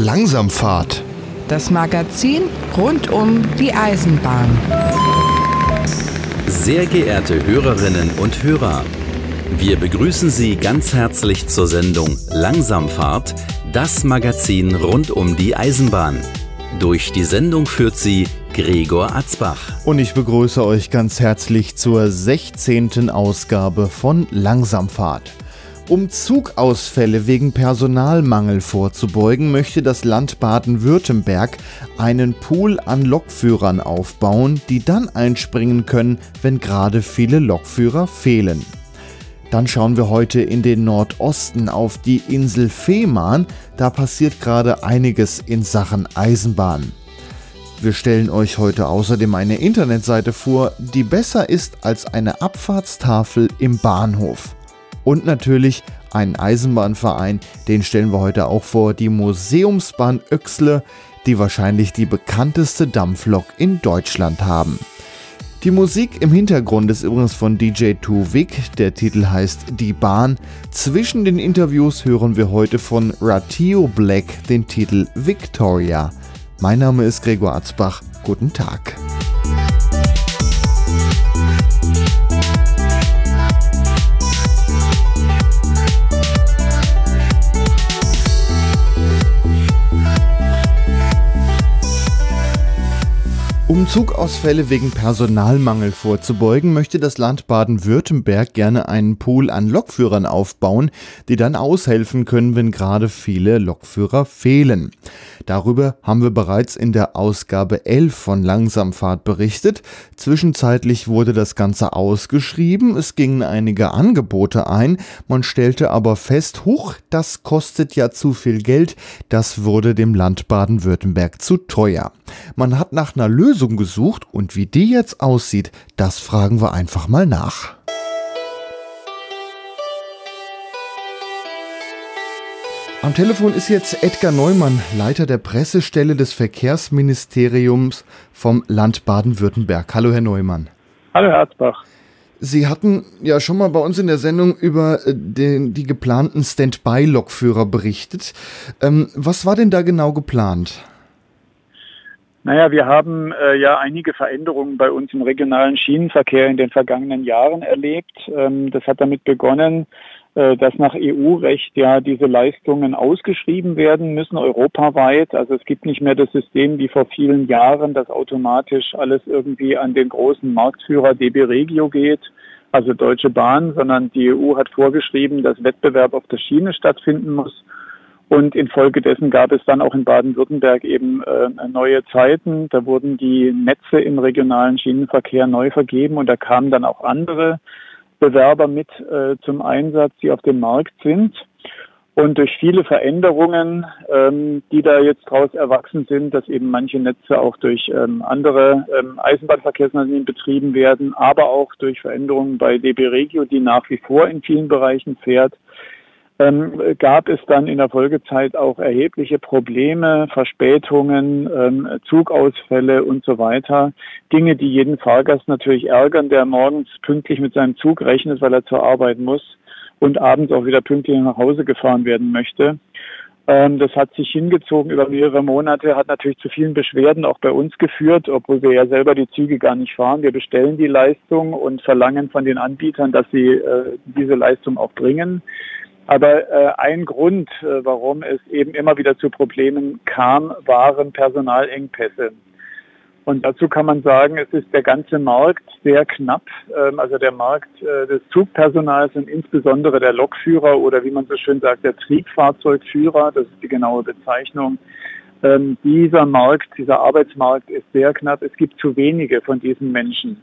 Langsamfahrt. Das Magazin rund um die Eisenbahn. Sehr geehrte Hörerinnen und Hörer, wir begrüßen Sie ganz herzlich zur Sendung Langsamfahrt, das Magazin rund um die Eisenbahn. Durch die Sendung führt sie Gregor Atzbach. Und ich begrüße euch ganz herzlich zur 16. Ausgabe von Langsamfahrt. Um Zugausfälle wegen Personalmangel vorzubeugen, möchte das Land Baden-Württemberg einen Pool an Lokführern aufbauen, die dann einspringen können, wenn gerade viele Lokführer fehlen. Dann schauen wir heute in den Nordosten auf die Insel Fehmarn. Da passiert gerade einiges in Sachen Eisenbahn. Wir stellen euch heute außerdem eine Internetseite vor, die besser ist als eine Abfahrtstafel im Bahnhof. Und natürlich einen Eisenbahnverein, den stellen wir heute auch vor, die Museumsbahn Öxle, die wahrscheinlich die bekannteste Dampflok in Deutschland haben. Die Musik im Hintergrund ist übrigens von DJ Tuvik, der Titel heißt Die Bahn. Zwischen den Interviews hören wir heute von Ratio Black den Titel Victoria. Mein Name ist Gregor Atzbach. Guten Tag. Um Zugausfälle wegen Personalmangel vorzubeugen, möchte das Land Baden-Württemberg gerne einen Pool an Lokführern aufbauen, die dann aushelfen können, wenn gerade viele Lokführer fehlen. Darüber haben wir bereits in der Ausgabe 11 von Langsamfahrt berichtet. Zwischenzeitlich wurde das Ganze ausgeschrieben, es gingen einige Angebote ein, man stellte aber fest, huch, das kostet ja zu viel Geld, das wurde dem Land Baden-Württemberg zu teuer. Man hat nach einer Lösung gesucht und wie die jetzt aussieht, das fragen wir einfach mal nach. Am Telefon ist jetzt Edgar Neumann, Leiter der Pressestelle des Verkehrsministeriums vom Land Baden-Württemberg. Hallo, Herr Neumann. Hallo, Herr Arzbach. Sie hatten ja schon mal bei uns in der Sendung über äh, den, die geplanten Standby-Lokführer berichtet. Ähm, was war denn da genau geplant? Naja, wir haben äh, ja einige Veränderungen bei uns im regionalen Schienenverkehr in den vergangenen Jahren erlebt. Ähm, das hat damit begonnen, dass nach EU-Recht ja diese Leistungen ausgeschrieben werden müssen, europaweit. Also es gibt nicht mehr das System wie vor vielen Jahren, dass automatisch alles irgendwie an den großen Marktführer DB Regio geht, also Deutsche Bahn, sondern die EU hat vorgeschrieben, dass Wettbewerb auf der Schiene stattfinden muss. Und infolgedessen gab es dann auch in Baden-Württemberg eben äh, neue Zeiten. Da wurden die Netze im regionalen Schienenverkehr neu vergeben und da kamen dann auch andere Bewerber mit äh, zum Einsatz, die auf dem Markt sind. Und durch viele Veränderungen, ähm, die da jetzt daraus erwachsen sind, dass eben manche Netze auch durch ähm, andere ähm, Eisenbahnverkehrsunternehmen betrieben werden, aber auch durch Veränderungen bei DB Regio, die nach wie vor in vielen Bereichen fährt, ähm, gab es dann in der Folgezeit auch erhebliche Probleme, Verspätungen, ähm, Zugausfälle und so weiter. Dinge, die jeden Fahrgast natürlich ärgern, der morgens pünktlich mit seinem Zug rechnet, weil er zur Arbeit muss und abends auch wieder pünktlich nach Hause gefahren werden möchte. Ähm, das hat sich hingezogen über mehrere Monate, hat natürlich zu vielen Beschwerden auch bei uns geführt, obwohl wir ja selber die Züge gar nicht fahren. Wir bestellen die Leistung und verlangen von den Anbietern, dass sie äh, diese Leistung auch bringen. Aber äh, ein Grund, äh, warum es eben immer wieder zu Problemen kam, waren Personalengpässe. Und dazu kann man sagen, es ist der ganze Markt sehr knapp. Ähm, also der Markt äh, des Zugpersonals und insbesondere der Lokführer oder wie man so schön sagt, der Triebfahrzeugführer, das ist die genaue Bezeichnung. Ähm, dieser Markt, dieser Arbeitsmarkt ist sehr knapp. Es gibt zu wenige von diesen Menschen.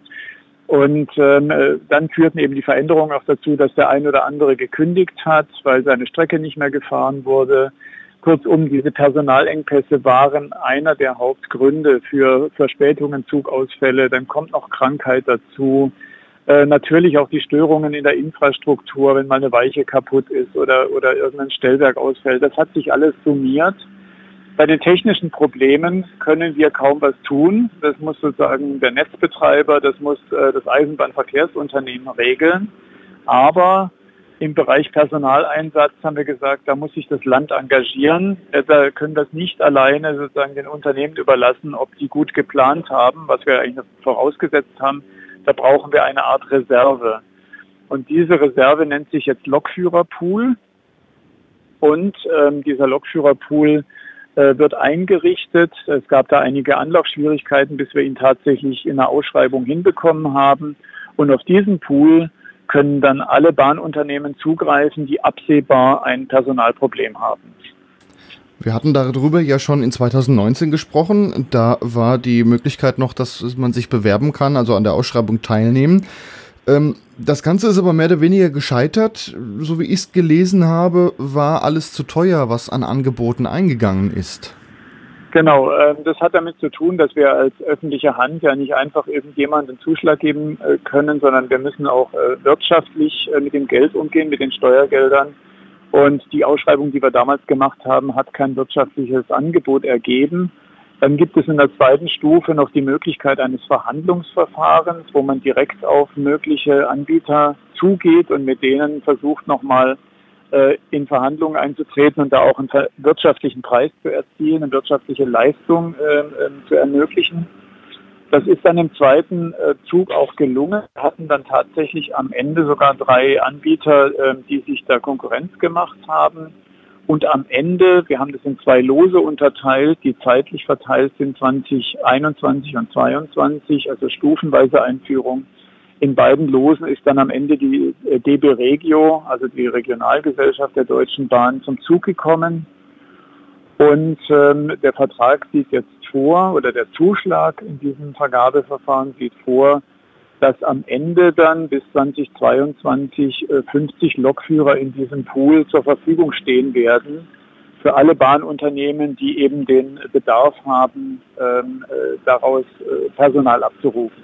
Und ähm, äh, dann führten eben die Veränderungen auch dazu, dass der ein oder andere gekündigt hat, weil seine Strecke nicht mehr gefahren wurde. Kurzum, diese Personalengpässe waren einer der Hauptgründe für Verspätungen, Zugausfälle. Dann kommt noch Krankheit dazu. Äh, natürlich auch die Störungen in der Infrastruktur, wenn mal eine Weiche kaputt ist oder, oder irgendein Stellwerk ausfällt. Das hat sich alles summiert. Bei den technischen Problemen können wir kaum was tun. Das muss sozusagen der Netzbetreiber, das muss äh, das Eisenbahnverkehrsunternehmen regeln. Aber Im Bereich Personaleinsatz haben wir gesagt, da muss sich das Land engagieren. Da können das nicht alleine sozusagen den Unternehmen überlassen, ob die gut geplant haben, was wir eigentlich vorausgesetzt haben. Da brauchen wir eine Art Reserve. Und diese Reserve nennt sich jetzt Lokführerpool. Und ähm, dieser Lokführerpool äh, wird eingerichtet. Es gab da einige Anlaufschwierigkeiten, bis wir ihn tatsächlich in der Ausschreibung hinbekommen haben. Und auf diesen Pool können dann alle Bahnunternehmen zugreifen, die absehbar ein Personalproblem haben. Wir hatten darüber ja schon in 2019 gesprochen. Da war die Möglichkeit noch, dass man sich bewerben kann, also an der Ausschreibung teilnehmen. Ähm, das Ganze ist aber mehr oder weniger gescheitert. So wie ich es gelesen habe, war alles zu teuer, was an Angeboten eingegangen ist. Genau, ähm, das hat damit zu tun, dass wir als öffentliche Hand ja nicht einfach irgendjemandem Zuschlag geben äh, können, sondern wir müssen auch äh, wirtschaftlich äh, mit dem Geld umgehen, mit den Steuergeldern. Und die Ausschreibung, die wir damals gemacht haben, hat kein wirtschaftliches Angebot ergeben. Dann gibt es in der zweiten Stufe noch die Möglichkeit eines Verhandlungsverfahrens, wo man direkt auf mögliche Anbieter zugeht und mit denen versucht nochmal äh, in Verhandlungen einzutreten und da auch einen wirtschaftlichen Preis zu erzielen, eine wirtschaftliche Leistung äh, äh, zu ermöglichen. Das ist dann im zweiten äh, Zug auch gelungen. Wir hatten dann tatsächlich am Ende sogar drei Anbieter, äh, die sich da Konkurrenz gemacht haben. Und am Ende, wir haben das in zwei Lose unterteilt, die zeitlich verteilt sind 2021 und 2022, also stufenweise Einführung in beiden Losen ist dann am Ende die äh, DB Regio, also die Regionalgesellschaft der Deutschen Bahn, zum Zug gekommen. Und ähm, der Vertrag sieht jetzt vor, oder der Zuschlag in diesem Vergabeverfahren sieht vor, dass am Ende dann bis 2022 äh, 50 Lokführer in diesem Pool zur Verfügung stehen werden für alle Bahnunternehmen, die eben den Bedarf haben, ähm, äh, daraus äh, Personal abzurufen.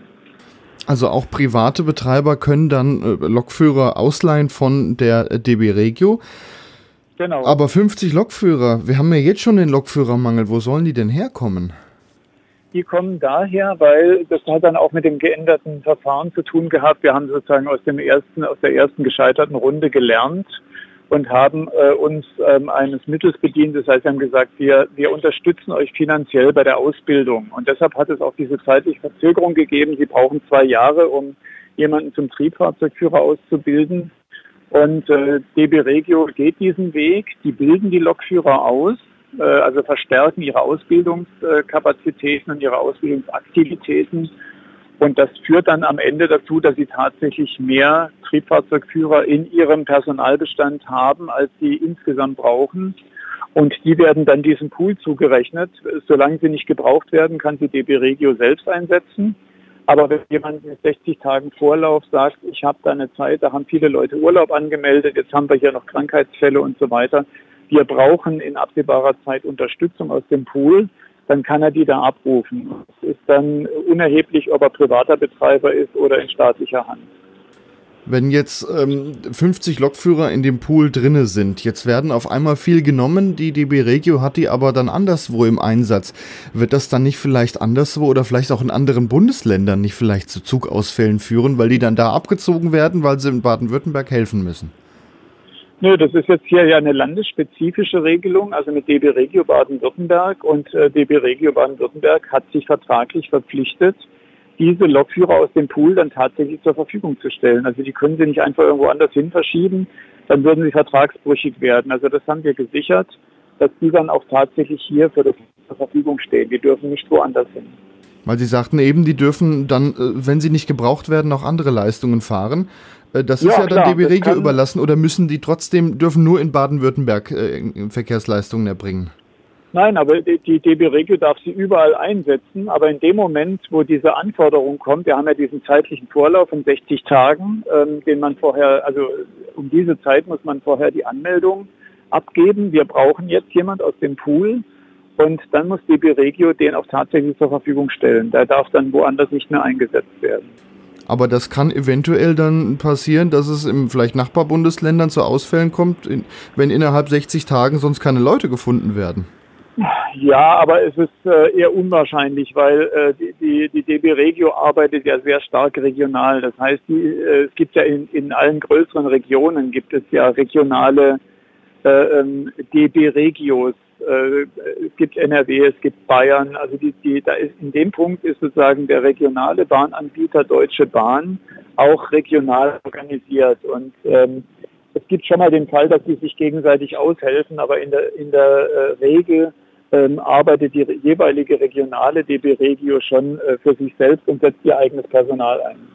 Also auch private Betreiber können dann äh, Lokführer ausleihen von der DB Regio. Genau. Aber 50 Lokführer, wir haben ja jetzt schon den Lokführermangel. Wo sollen die denn herkommen? Die kommen daher, weil das hat dann auch mit dem geänderten Verfahren zu tun gehabt. Wir haben sozusagen aus dem ersten, aus der ersten gescheiterten Runde gelernt und haben äh, uns ähm, eines Mittels bedient. Das heißt, wir haben gesagt, wir, wir unterstützen euch finanziell bei der Ausbildung. Und deshalb hat es auch diese zeitliche Verzögerung gegeben. Sie brauchen zwei Jahre, um jemanden zum Triebfahrzeugführer auszubilden. Und äh, DB Regio geht diesen Weg. Die bilden die Lokführer aus, also verstärken ihre Ausbildungskapazitäten und ihre Ausbildungsaktivitäten und das führt dann am Ende dazu, dass sie tatsächlich mehr Triebfahrzeugführer in ihrem Personalbestand haben, als sie insgesamt brauchen. Und die werden dann diesem Pool zugerechnet. Solange sie nicht gebraucht werden, kann sie DB Regio selbst einsetzen. Aber wenn jemand mit 60 Tagen Vorlauf sagt, ich habe da eine Zeit, da haben viele Leute Urlaub angemeldet, jetzt haben wir hier noch Krankheitsfälle und so weiter. Wir brauchen in absehbarer Zeit Unterstützung aus dem Pool dann kann er die da abrufen. Es ist dann unerheblich, ob er privater Betreiber ist oder in staatlicher Hand. Wenn jetzt ähm, 50 Lokführer in dem Pool drinne sind, jetzt werden auf einmal viel genommen, die DB Regio hat die aber dann anderswo im Einsatz. Wird das dann nicht vielleicht anderswo oder vielleicht auch in anderen Bundesländern nicht vielleicht zu Zugausfällen führen, weil die dann da abgezogen werden, weil sie in Baden-Württemberg helfen müssen? Nö, das ist jetzt hier ja eine landesspezifische Regelung, also mit DB Regio Baden-Württemberg und äh, DB Regio Baden-Württemberg hat sich vertraglich verpflichtet, diese Lokführer aus dem Pool dann tatsächlich zur Verfügung zu stellen. Also die können sie nicht einfach irgendwo anders hin verschieben, dann würden sie vertragsbrüchig werden. Also das haben wir gesichert, dass die dann auch tatsächlich hier für das zur Verfügung stehen. Die dürfen nicht woanders hin. Weil Sie sagten eben, die dürfen dann, äh, wenn sie nicht gebraucht werden, auch andere Leistungen fahren. Äh, das ist ja, ja dann DB Regio überlassen oder müssen die trotzdem, dürfen nur in Baden-Württemberg äh, Verkehrsleistungen erbringen? Nein, aber die, die DB Regio darf sie überall einsetzen. Aber in dem Moment, wo diese Anforderung kommt, wir haben ja diesen zeitlichen Vorlauf von 60 Tagen, ähm, den man vorher, also um diese Zeit muss man vorher die Anmeldung abgeben. Wir brauchen jetzt jemand aus dem Pool. Und dann muss DB Regio den auch tatsächlich zur Verfügung stellen. Der darf dann woanders nicht mehr eingesetzt werden. Aber das kann eventuell dann passieren, dass es im vielleicht Nachbarbundesländern zu Ausfällen kommt, wenn innerhalb 60 Tagen sonst keine Leute gefunden werden. Ja, aber es ist äh, eher unwahrscheinlich, weil äh, die, die, die DB Regio arbeitet ja sehr stark regional. Das heißt, die, äh, es gibt ja in, in allen größeren Regionen gibt es ja regionale äh, ähm, DB Regios. Äh, es gibt NRW, es gibt Bayern. Also die, die, da ist in dem Punkt ist sozusagen der regionale Bahnanbieter Deutsche Bahn auch regional organisiert und ähm, es gibt schon mal den Fall, dass sie sich gegenseitig aushelfen, aber in der, in der äh, Regel ähm, arbeitet die jeweilige regionale DB Regio schon äh, für sich selbst und setzt ihr eigenes Personal ein.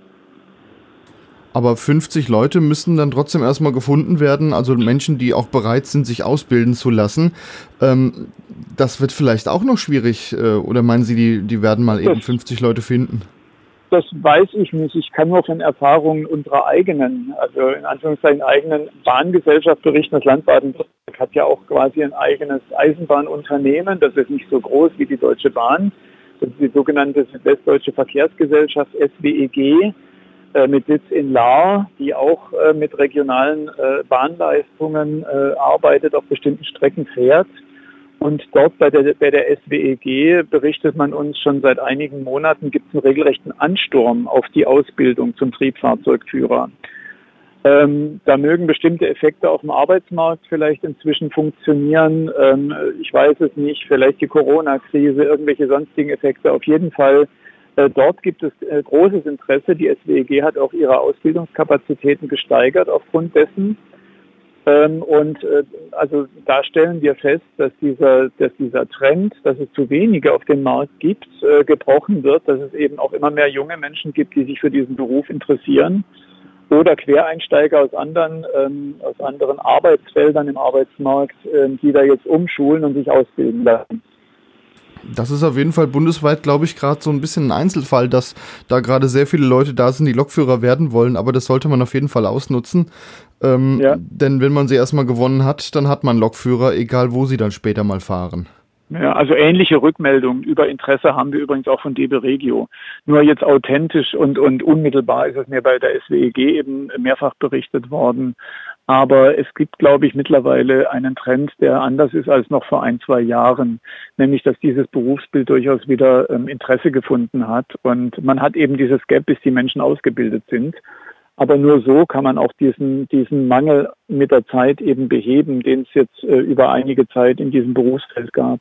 Aber 50 Leute müssen dann trotzdem erstmal gefunden werden, also Menschen, die auch bereit sind, sich ausbilden zu lassen. Ähm, das wird vielleicht auch noch schwierig, äh, oder meinen Sie, die, die werden mal eben 50 Leute finden? Das weiß ich nicht. Ich kann nur von Erfahrungen unserer eigenen, also in Anführungszeichen eigenen Bahngesellschaft berichten. Das Land Baden-Württemberg hat ja auch quasi ein eigenes Eisenbahnunternehmen. Das ist nicht so groß wie die Deutsche Bahn. Das ist die sogenannte Westdeutsche Verkehrsgesellschaft SWEG mit Sitz in Lahr, die auch äh, mit regionalen äh, Bahnleistungen äh, arbeitet, auf bestimmten Strecken fährt. Und dort bei der, bei der SWEG berichtet man uns schon seit einigen Monaten gibt es einen regelrechten Ansturm auf die Ausbildung zum Triebfahrzeugführer. Ähm, da mögen bestimmte Effekte auf dem Arbeitsmarkt vielleicht inzwischen funktionieren. Ähm, ich weiß es nicht, vielleicht die Corona-Krise, irgendwelche sonstigen Effekte. Auf jeden Fall, äh, dort gibt es äh, großes Interesse. Die SWEG hat auch ihre Ausbildungskapazitäten gesteigert aufgrund dessen. Ähm, und äh, also da stellen wir fest, dass dieser, dass dieser Trend, dass es zu wenige auf dem Markt gibt, äh, gebrochen wird, dass es eben auch immer mehr junge Menschen gibt, die sich für diesen Beruf interessieren oder Quereinsteiger aus anderen, ähm, aus anderen Arbeitsfeldern im Arbeitsmarkt, ähm, die da jetzt umschulen und sich ausbilden lassen. Das ist auf jeden Fall bundesweit, glaube ich, gerade so ein bisschen ein Einzelfall, dass da gerade sehr viele Leute da sind, die Lokführer werden wollen, aber das sollte man auf jeden Fall ausnutzen. Ähm, ja. Denn wenn man sie erstmal gewonnen hat, dann hat man Lokführer, egal wo sie dann später mal fahren. Ja, also ähnliche Rückmeldungen über Interesse haben wir übrigens auch von DB Regio. Nur jetzt authentisch und, und unmittelbar ist es mir bei der SWEG eben mehrfach berichtet worden. Aber es gibt, glaube ich, mittlerweile einen Trend, der anders ist als noch vor ein, zwei Jahren, nämlich dass dieses Berufsbild durchaus wieder ähm, Interesse gefunden hat. Und man hat eben dieses Gap, bis die Menschen ausgebildet sind. Aber nur so kann man auch diesen, diesen Mangel mit der Zeit eben beheben, den es jetzt äh, über einige Zeit in diesem Berufsfeld gab.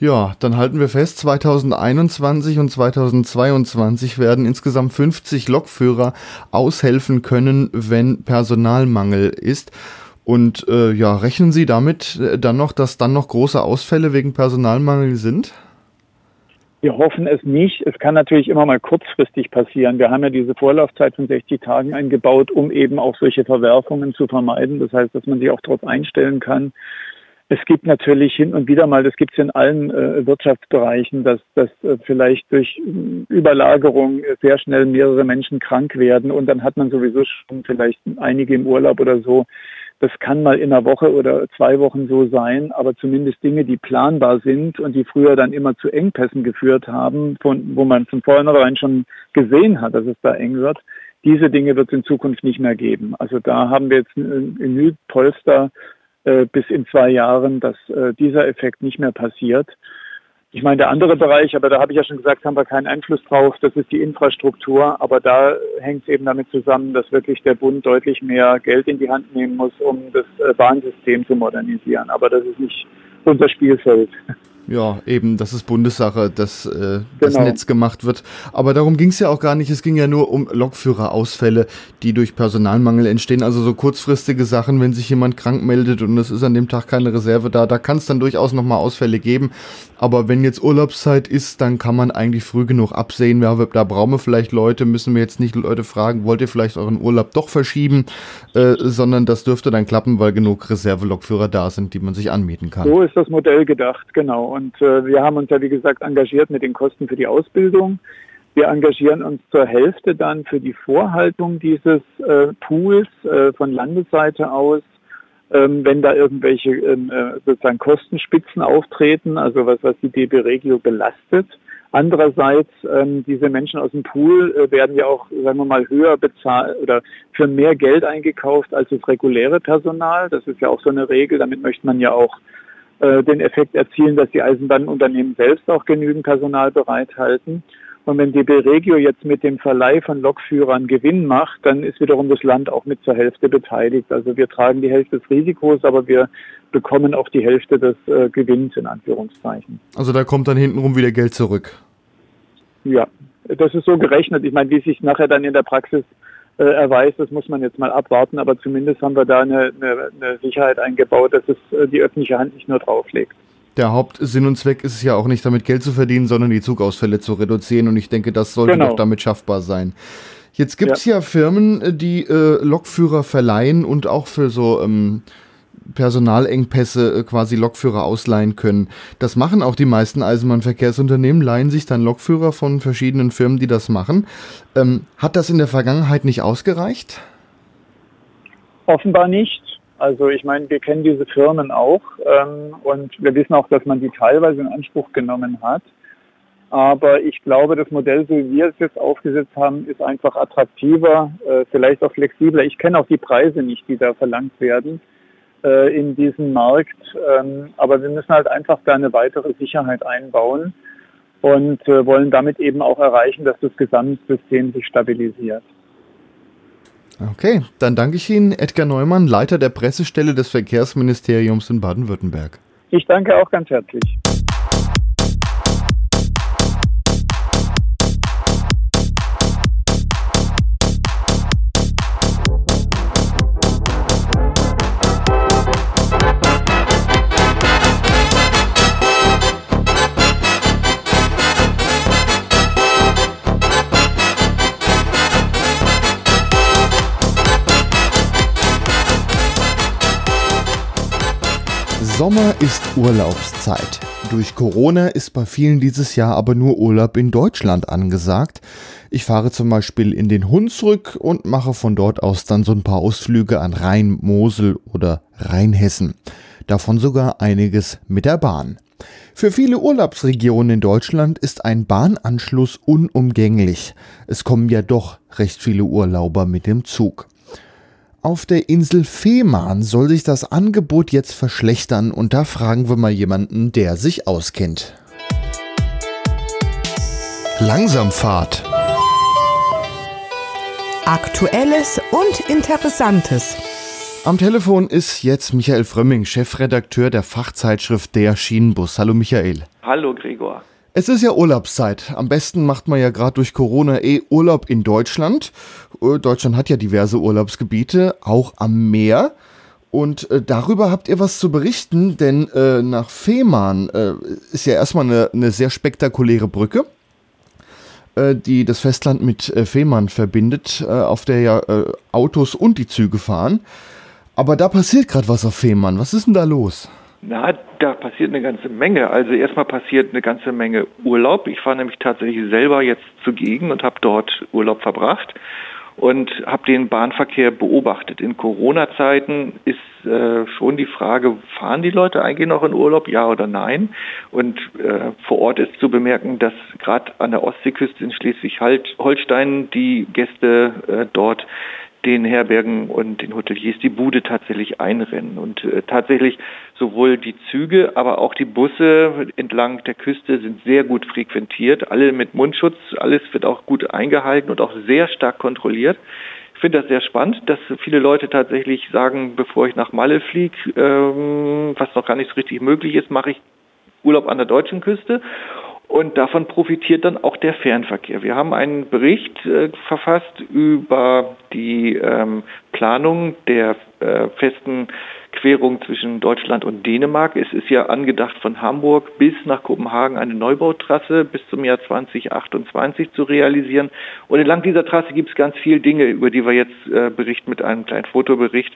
Ja, dann halten wir fest, 2021 und 2022 werden insgesamt 50 Lokführer aushelfen können, wenn Personalmangel ist. Und äh, ja, rechnen Sie damit äh, dann noch, dass dann noch große Ausfälle wegen Personalmangel sind? Wir hoffen es nicht. Es kann natürlich immer mal kurzfristig passieren. Wir haben ja diese Vorlaufzeit von 60 Tagen eingebaut, um eben auch solche Verwerfungen zu vermeiden. Das heißt, dass man sich auch darauf einstellen kann. Es gibt natürlich hin und wieder mal, das gibt es in allen äh, Wirtschaftsbereichen, dass, dass äh, vielleicht durch äh, Überlagerung sehr schnell mehrere Menschen krank werden und dann hat man sowieso schon vielleicht einige im Urlaub oder so. Das kann mal in einer Woche oder zwei Wochen so sein, aber zumindest Dinge, die planbar sind und die früher dann immer zu Engpässen geführt haben, von, wo man von vornherein schon gesehen hat, dass es da eng wird, diese Dinge wird es in Zukunft nicht mehr geben. Also da haben wir jetzt Genügend äh, bis in zwei Jahren, dass äh, dieser Effekt nicht mehr passiert. Ich meine, der andere Bereich, aber da habe ich ja schon gesagt, haben wir keinen Einfluss drauf, das ist die Infrastruktur. Aber da hängt es eben damit zusammen, dass wirklich der Bund deutlich mehr Geld in die Hand nehmen muss, um das äh, Bahnsystem zu modernisieren. Aber das ist nicht unser Spielfeld. Ja, eben, das ist Bundessache, dass äh, das genau. Netz gemacht wird. Aber darum ging es ja auch gar nicht. Es ging ja nur um Lokführerausfälle, die durch Personalmangel entstehen. Also so kurzfristige Sachen, wenn sich jemand krank meldet und es ist an dem Tag keine Reserve da, da kann es dann durchaus nochmal Ausfälle geben. Aber wenn jetzt Urlaubszeit ist, dann kann man eigentlich früh genug absehen. Ja, da brauchen wir vielleicht Leute, müssen wir jetzt nicht Leute fragen, wollt ihr vielleicht euren Urlaub doch verschieben, äh, sondern das dürfte dann klappen, weil genug Reservelokführer da sind, die man sich anmieten kann. So ist das Modell gedacht, genau. Und äh, wir haben uns ja, wie gesagt, engagiert mit den Kosten für die Ausbildung. Wir engagieren uns zur Hälfte dann für die Vorhaltung dieses äh, Pools äh, von Landesseite aus, ähm, wenn da irgendwelche ähm, äh, sozusagen Kostenspitzen auftreten, also was, was die DB Regio belastet. Andererseits, ähm, diese Menschen aus dem Pool äh, werden ja auch, sagen wir mal, höher bezahlt oder für mehr Geld eingekauft als das reguläre Personal. Das ist ja auch so eine Regel. Damit möchte man ja auch äh, den Effekt erzielen, dass die Eisenbahnunternehmen selbst auch genügend Personal bereithalten. Und wenn die Regio jetzt mit dem Verleih von Lokführern Gewinn macht, dann ist wiederum das Land auch mit zur Hälfte beteiligt. Also wir tragen die Hälfte des Risikos, aber wir bekommen auch die Hälfte des äh, Gewinns in Anführungszeichen. Also da kommt dann hintenrum wieder Geld zurück. Ja, das ist so gerechnet. Ich meine, wie sich nachher dann in der Praxis äh, erweist, das muss man jetzt mal abwarten, aber zumindest haben wir da eine, eine, eine Sicherheit eingebaut, dass es äh, die öffentliche Hand nicht nur drauflegt der Hauptsinn und Zweck ist es ja auch nicht damit Geld zu verdienen, sondern die Zugausfälle zu reduzieren. Und ich denke, das sollte genau. doch damit schaffbar sein. Jetzt gibt es ja. ja. Firmen, äh, die äh, Lokführer verleihen und auch für so ähm, Personalengpässe äh, quasi Lokführer ausleihen können. Das machen auch die meisten Eisenbahnverkehrsunternehmen, leihen sich dann Lokführer von verschiedenen Firmen, die das machen. Ähm, hat das in der Vergangenheit nicht ausgereicht? Offenbar nicht. Also ich meine, wir kennen diese Firmen auch ähm, und wir wissen auch, dass man die teilweise in Anspruch genommen hat. Aber ich glaube, das Modell, so wie wir es jetzt aufgesetzt haben, ist einfach attraktiver, äh, vielleicht auch flexibler. Ich kenne auch die Preise nicht, die da verlangt werden äh, in diesem Markt. Ähm, aber wir müssen halt einfach da eine weitere Sicherheit einbauen und äh, wollen damit eben auch erreichen, dass das Gesamtsystem sich stabilisiert. Okay, dann danke ich Ihnen, Edgar Neumann, Leiter der Pressestelle des Verkehrsministeriums in Baden-Württemberg. Ich danke auch ganz herzlich. Sommer ist Urlaubszeit. Durch Corona ist bei vielen dieses Jahr aber nur Urlaub in Deutschland angesagt. Ich fahre zum Beispiel in den Hunsrück und mache von dort aus dann so ein paar Ausflüge an Rhein, Mosel oder Rheinhessen. Davon sogar einiges mit der Bahn. Für viele Urlaubsregionen in Deutschland ist ein Bahnanschluss unumgänglich. Es kommen ja doch recht viele Urlauber mit dem Zug. Auf der Insel Fehmarn soll sich das Angebot jetzt verschlechtern und da fragen wir mal jemanden, der sich auskennt. Langsamfahrt. Aktuelles und Interessantes. Am Telefon ist jetzt Michael Frömming, Chefredakteur der Fachzeitschrift Der Schienenbus. Hallo Michael. Hallo Gregor. Es ist ja Urlaubszeit. Am besten macht man ja gerade durch Corona eh Urlaub in Deutschland. Äh, Deutschland hat ja diverse Urlaubsgebiete, auch am Meer. Und äh, darüber habt ihr was zu berichten, denn äh, nach Fehmarn äh, ist ja erstmal eine, eine sehr spektakuläre Brücke, äh, die das Festland mit äh, Fehmarn verbindet, auf der ja Autos und die Züge fahren. Aber da passiert gerade was auf Fehmarn. Was ist denn da los? Na, da passiert eine ganze Menge. Also erstmal passiert eine ganze Menge Urlaub. Ich war nämlich tatsächlich selber jetzt zugegen und habe dort Urlaub verbracht und habe den Bahnverkehr beobachtet. In Corona-Zeiten ist äh, schon die Frage, fahren die Leute eigentlich noch in Urlaub, ja oder nein? Und äh, vor Ort ist zu bemerken, dass gerade an der Ostseeküste in Schleswig-Holstein die Gäste äh, dort den Herbergen und den Hoteliers die Bude tatsächlich einrennen. Und äh, tatsächlich sowohl die Züge, aber auch die Busse entlang der Küste sind sehr gut frequentiert, alle mit Mundschutz, alles wird auch gut eingehalten und auch sehr stark kontrolliert. Ich finde das sehr spannend, dass viele Leute tatsächlich sagen, bevor ich nach Malle fliege, ähm, was noch gar nicht so richtig möglich ist, mache ich Urlaub an der deutschen Küste und davon profitiert dann auch der Fernverkehr. Wir haben einen Bericht äh, verfasst über die ähm, Planung der äh, festen Querung zwischen Deutschland und Dänemark. Es ist ja angedacht, von Hamburg bis nach Kopenhagen eine Neubautrasse bis zum Jahr 2028 zu realisieren. Und entlang dieser Trasse gibt es ganz viele Dinge, über die wir jetzt äh, berichten mit einem kleinen Fotobericht.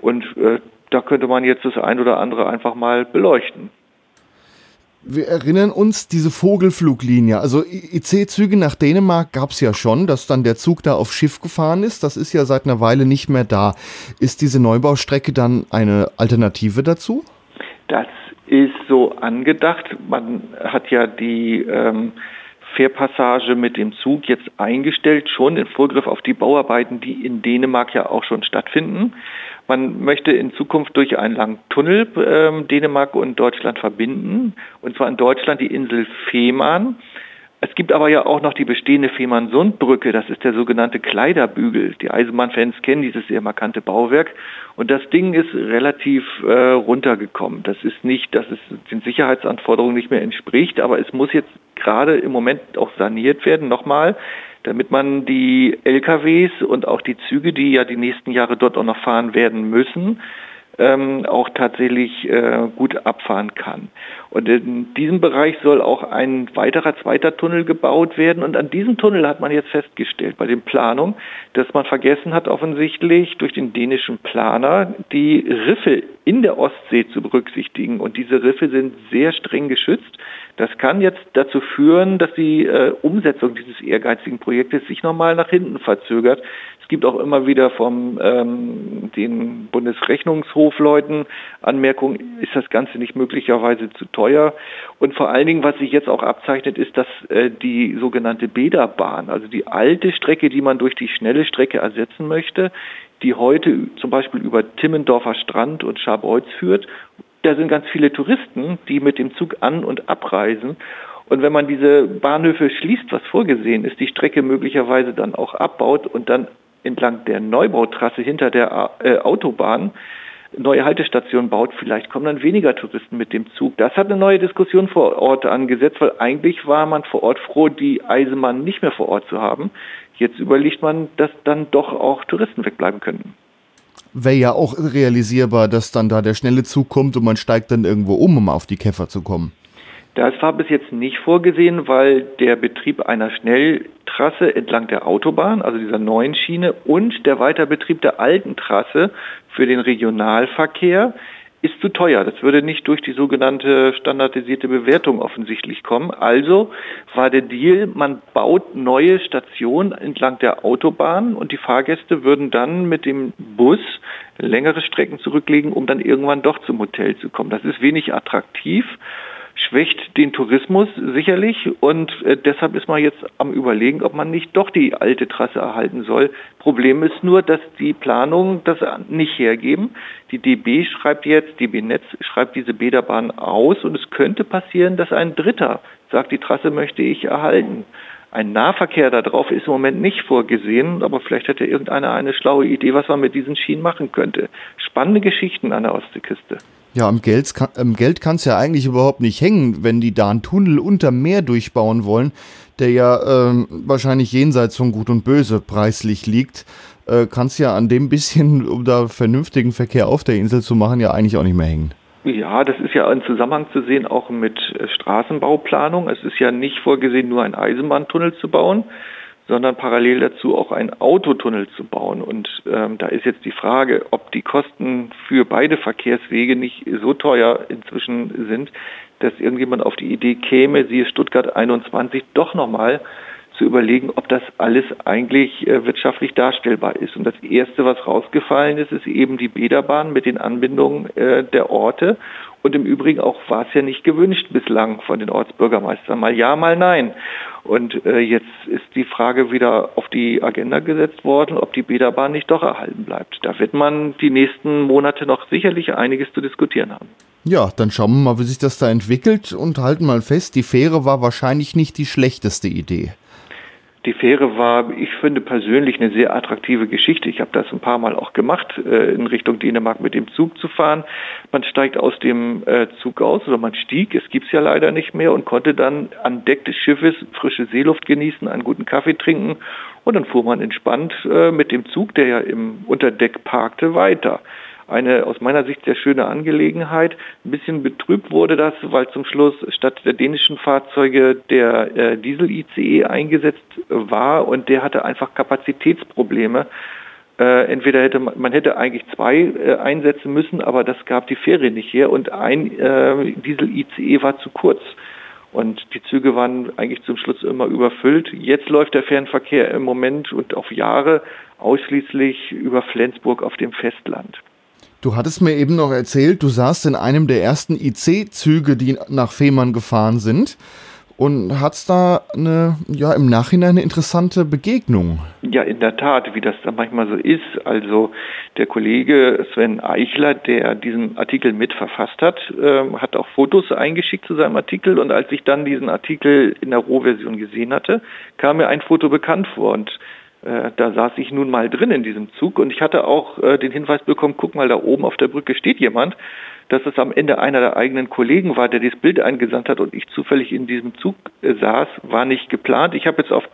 Und äh, da könnte man jetzt das ein oder andere einfach mal beleuchten wir erinnern uns, diese Vogelfluglinie, also IC-Züge nach Dänemark gab es ja schon, dass dann der Zug da auf Schiff gefahren ist. Das ist ja seit einer Weile nicht mehr da. Ist diese Neubaustrecke dann eine Alternative dazu? Das ist so angedacht. Man hat ja die ähm, Fährpassage mit dem Zug jetzt eingestellt, schon in Vorgriff auf die Bauarbeiten, die in Dänemark ja auch schon stattfinden. Man möchte in Zukunft durch einen langen Tunnel ähm, Dänemark und Deutschland verbinden, und zwar in Deutschland die Insel Fehmarn. Es gibt aber ja auch noch die bestehende Fehmarnsundbrücke, das ist der sogenannte Kleiderbügel. Die Eisenbahnfans kennen dieses sehr markante Bauwerk und das Ding ist relativ äh, runtergekommen. Das ist nicht, dass es den Sicherheitsanforderungen nicht mehr entspricht, aber es muss jetzt gerade im Moment auch saniert werden, nochmal, damit man die LKWs und auch die Züge, die ja die nächsten Jahre dort auch noch fahren werden müssen, ähm, auch tatsächlich äh, gut abfahren kann. Und in diesem Bereich soll auch ein weiterer zweiter Tunnel gebaut werden. Und an diesem Tunnel hat man jetzt festgestellt bei den Planungen, dass man vergessen hat offensichtlich durch den dänischen Planer die Riffe in der Ostsee zu berücksichtigen. Und diese Riffe sind sehr streng geschützt. Das kann jetzt dazu führen, dass die äh, Umsetzung dieses ehrgeizigen Projektes sich nochmal nach hinten verzögert. Es gibt auch immer wieder vom ähm, den Bundesrechnungshofleuten Anmerkungen, ist das Ganze nicht möglicherweise zu teuer? Und vor allen Dingen, was sich jetzt auch abzeichnet, ist, dass äh, die sogenannte Bäderbahn, also die alte Strecke, die man durch die schnelle Strecke ersetzen möchte, die heute zum Beispiel über Timmendorfer Strand und Scharbeutz führt, da sind ganz viele Touristen, die mit dem Zug an- und abreisen. Und wenn man diese Bahnhöfe schließt, was vorgesehen ist, die Strecke möglicherweise dann auch abbaut und dann entlang der Neubautrasse hinter der äh, Autobahn neue Haltestationen baut, vielleicht kommen dann weniger Touristen mit dem Zug. Das hat eine neue Diskussion vor Ort angesetzt, weil eigentlich war man vor Ort froh, die Eisenbahn nicht mehr vor Ort zu haben. Jetzt überlegt man, dass dann doch auch Touristen wegbleiben könnten. Wäre ja auch realisierbar, dass dann da der schnelle Zug kommt und man steigt dann irgendwo um, um auf die Käfer zu kommen. Das war bis jetzt nicht vorgesehen, weil der Betrieb einer Schnelltrasse entlang der Autobahn, also dieser neuen Schiene, und der Weiterbetrieb der alten Trasse für den Regionalverkehr ist zu teuer. Das würde nicht durch die sogenannte standardisierte Bewertung offensichtlich kommen. Also war der Deal, man baut neue Stationen entlang der Autobahn und die Fahrgäste würden dann mit dem Bus längere Strecken zurücklegen, um dann irgendwann doch zum Hotel zu kommen. Das ist wenig attraktiv schwächt den Tourismus sicherlich und äh, deshalb ist man jetzt am Überlegen, ob man nicht doch die alte Trasse erhalten soll. Problem ist nur, dass die Planungen das nicht hergeben. Die DB schreibt jetzt, DB Netz schreibt diese Bäderbahn aus und es könnte passieren, dass ein Dritter sagt, die Trasse möchte ich erhalten. Ein Nahverkehr darauf ist im Moment nicht vorgesehen, aber vielleicht hätte irgendeiner eine schlaue Idee, was man mit diesen Schienen machen könnte. Spannende Geschichten an der Ostseeküste. Ja, am Geld, am Geld kann es ja eigentlich überhaupt nicht hängen, wenn die da einen Tunnel unter Meer durchbauen wollen, der ja ähm, wahrscheinlich jenseits von Gut und Böse preislich liegt. Äh, kann es ja an dem bisschen, um da vernünftigen Verkehr auf der Insel zu machen, ja eigentlich auch nicht mehr hängen. Ja, das ist ja in Zusammenhang zu sehen auch mit äh, Straßenbauplanung. Es ist ja nicht vorgesehen, nur einen Eisenbahntunnel zu bauen, sondern parallel dazu auch einen Autotunnel zu bauen. Und ähm, da ist jetzt die Frage, ob die Kosten für beide Verkehrswege nicht so teuer inzwischen sind, dass irgendjemand auf die Idee käme, siehe Stuttgart 21, doch nochmal zu überlegen, ob das alles eigentlich äh, wirtschaftlich darstellbar ist. Und das Erste, was rausgefallen ist, ist eben die Bäderbahn mit den Anbindungen äh, der Orte. Und im Übrigen auch war es ja nicht gewünscht bislang von den Ortsbürgermeistern. Mal ja, mal nein. Und äh, jetzt ist die Frage wieder auf die Agenda gesetzt worden, ob die Bäderbahn nicht doch erhalten bleibt. Da wird man die nächsten Monate noch sicherlich einiges zu diskutieren haben. Ja, dann schauen wir mal, wie sich das da entwickelt und halten mal fest, die Fähre war wahrscheinlich nicht die schlechteste Idee. Die Fähre war, ich finde persönlich, eine sehr attraktive Geschichte. Ich habe das ein paar Mal auch gemacht, äh, in Richtung Dänemark mit dem Zug zu fahren. Man steigt aus dem äh, Zug aus oder man stieg, es gibt's ja leider nicht mehr und konnte dann an Deck des Schiffes frische Seeluft genießen, einen guten Kaffee trinken und dann fuhr man entspannt äh, mit dem Zug, der ja im Unterdeck parkte, weiter eine aus meiner Sicht sehr schöne Angelegenheit. Ein bisschen betrübt wurde das, weil zum Schluss statt der dänischen Fahrzeuge der äh, Diesel-ICE eingesetzt war und der hatte einfach Kapazitätsprobleme. Äh, entweder hätte man, man hätte eigentlich zwei äh, einsetzen müssen, aber das gab die Fähre nicht her und ein äh, Diesel-ICE war zu kurz. Und die Züge waren eigentlich zum Schluss immer überfüllt. Jetzt läuft der Fernverkehr im Moment und auf Jahre ausschließlich über Flensburg auf dem Festland. Du hattest mir eben noch erzählt, du saßt in einem der ersten IC-Züge, die nach Fehmarn gefahren sind. und hat es da eine, ja, im Nachhinein eine interessante Begegnung. Ja, in der Tat, wie das da manchmal so ist. Also der Kollege Sven Eichler, der diesen Artikel mitverfasst hat, äh, hat auch Fotos eingeschickt zu seinem Artikel und als ich dann diesen Artikel in der Rohversion gesehen hatte, kam mir ein Foto bekannt vor und da saß ich nun mal drin in diesem Zug und ich hatte auch äh, den Hinweis bekommen, guck mal, da oben auf der Brücke steht jemand dass es am Ende einer der eigenen Kollegen war, der dieses Bild eingesandt hat und ich zufällig in diesem Zug äh, saß, war nicht geplant. Ich habe jetzt auf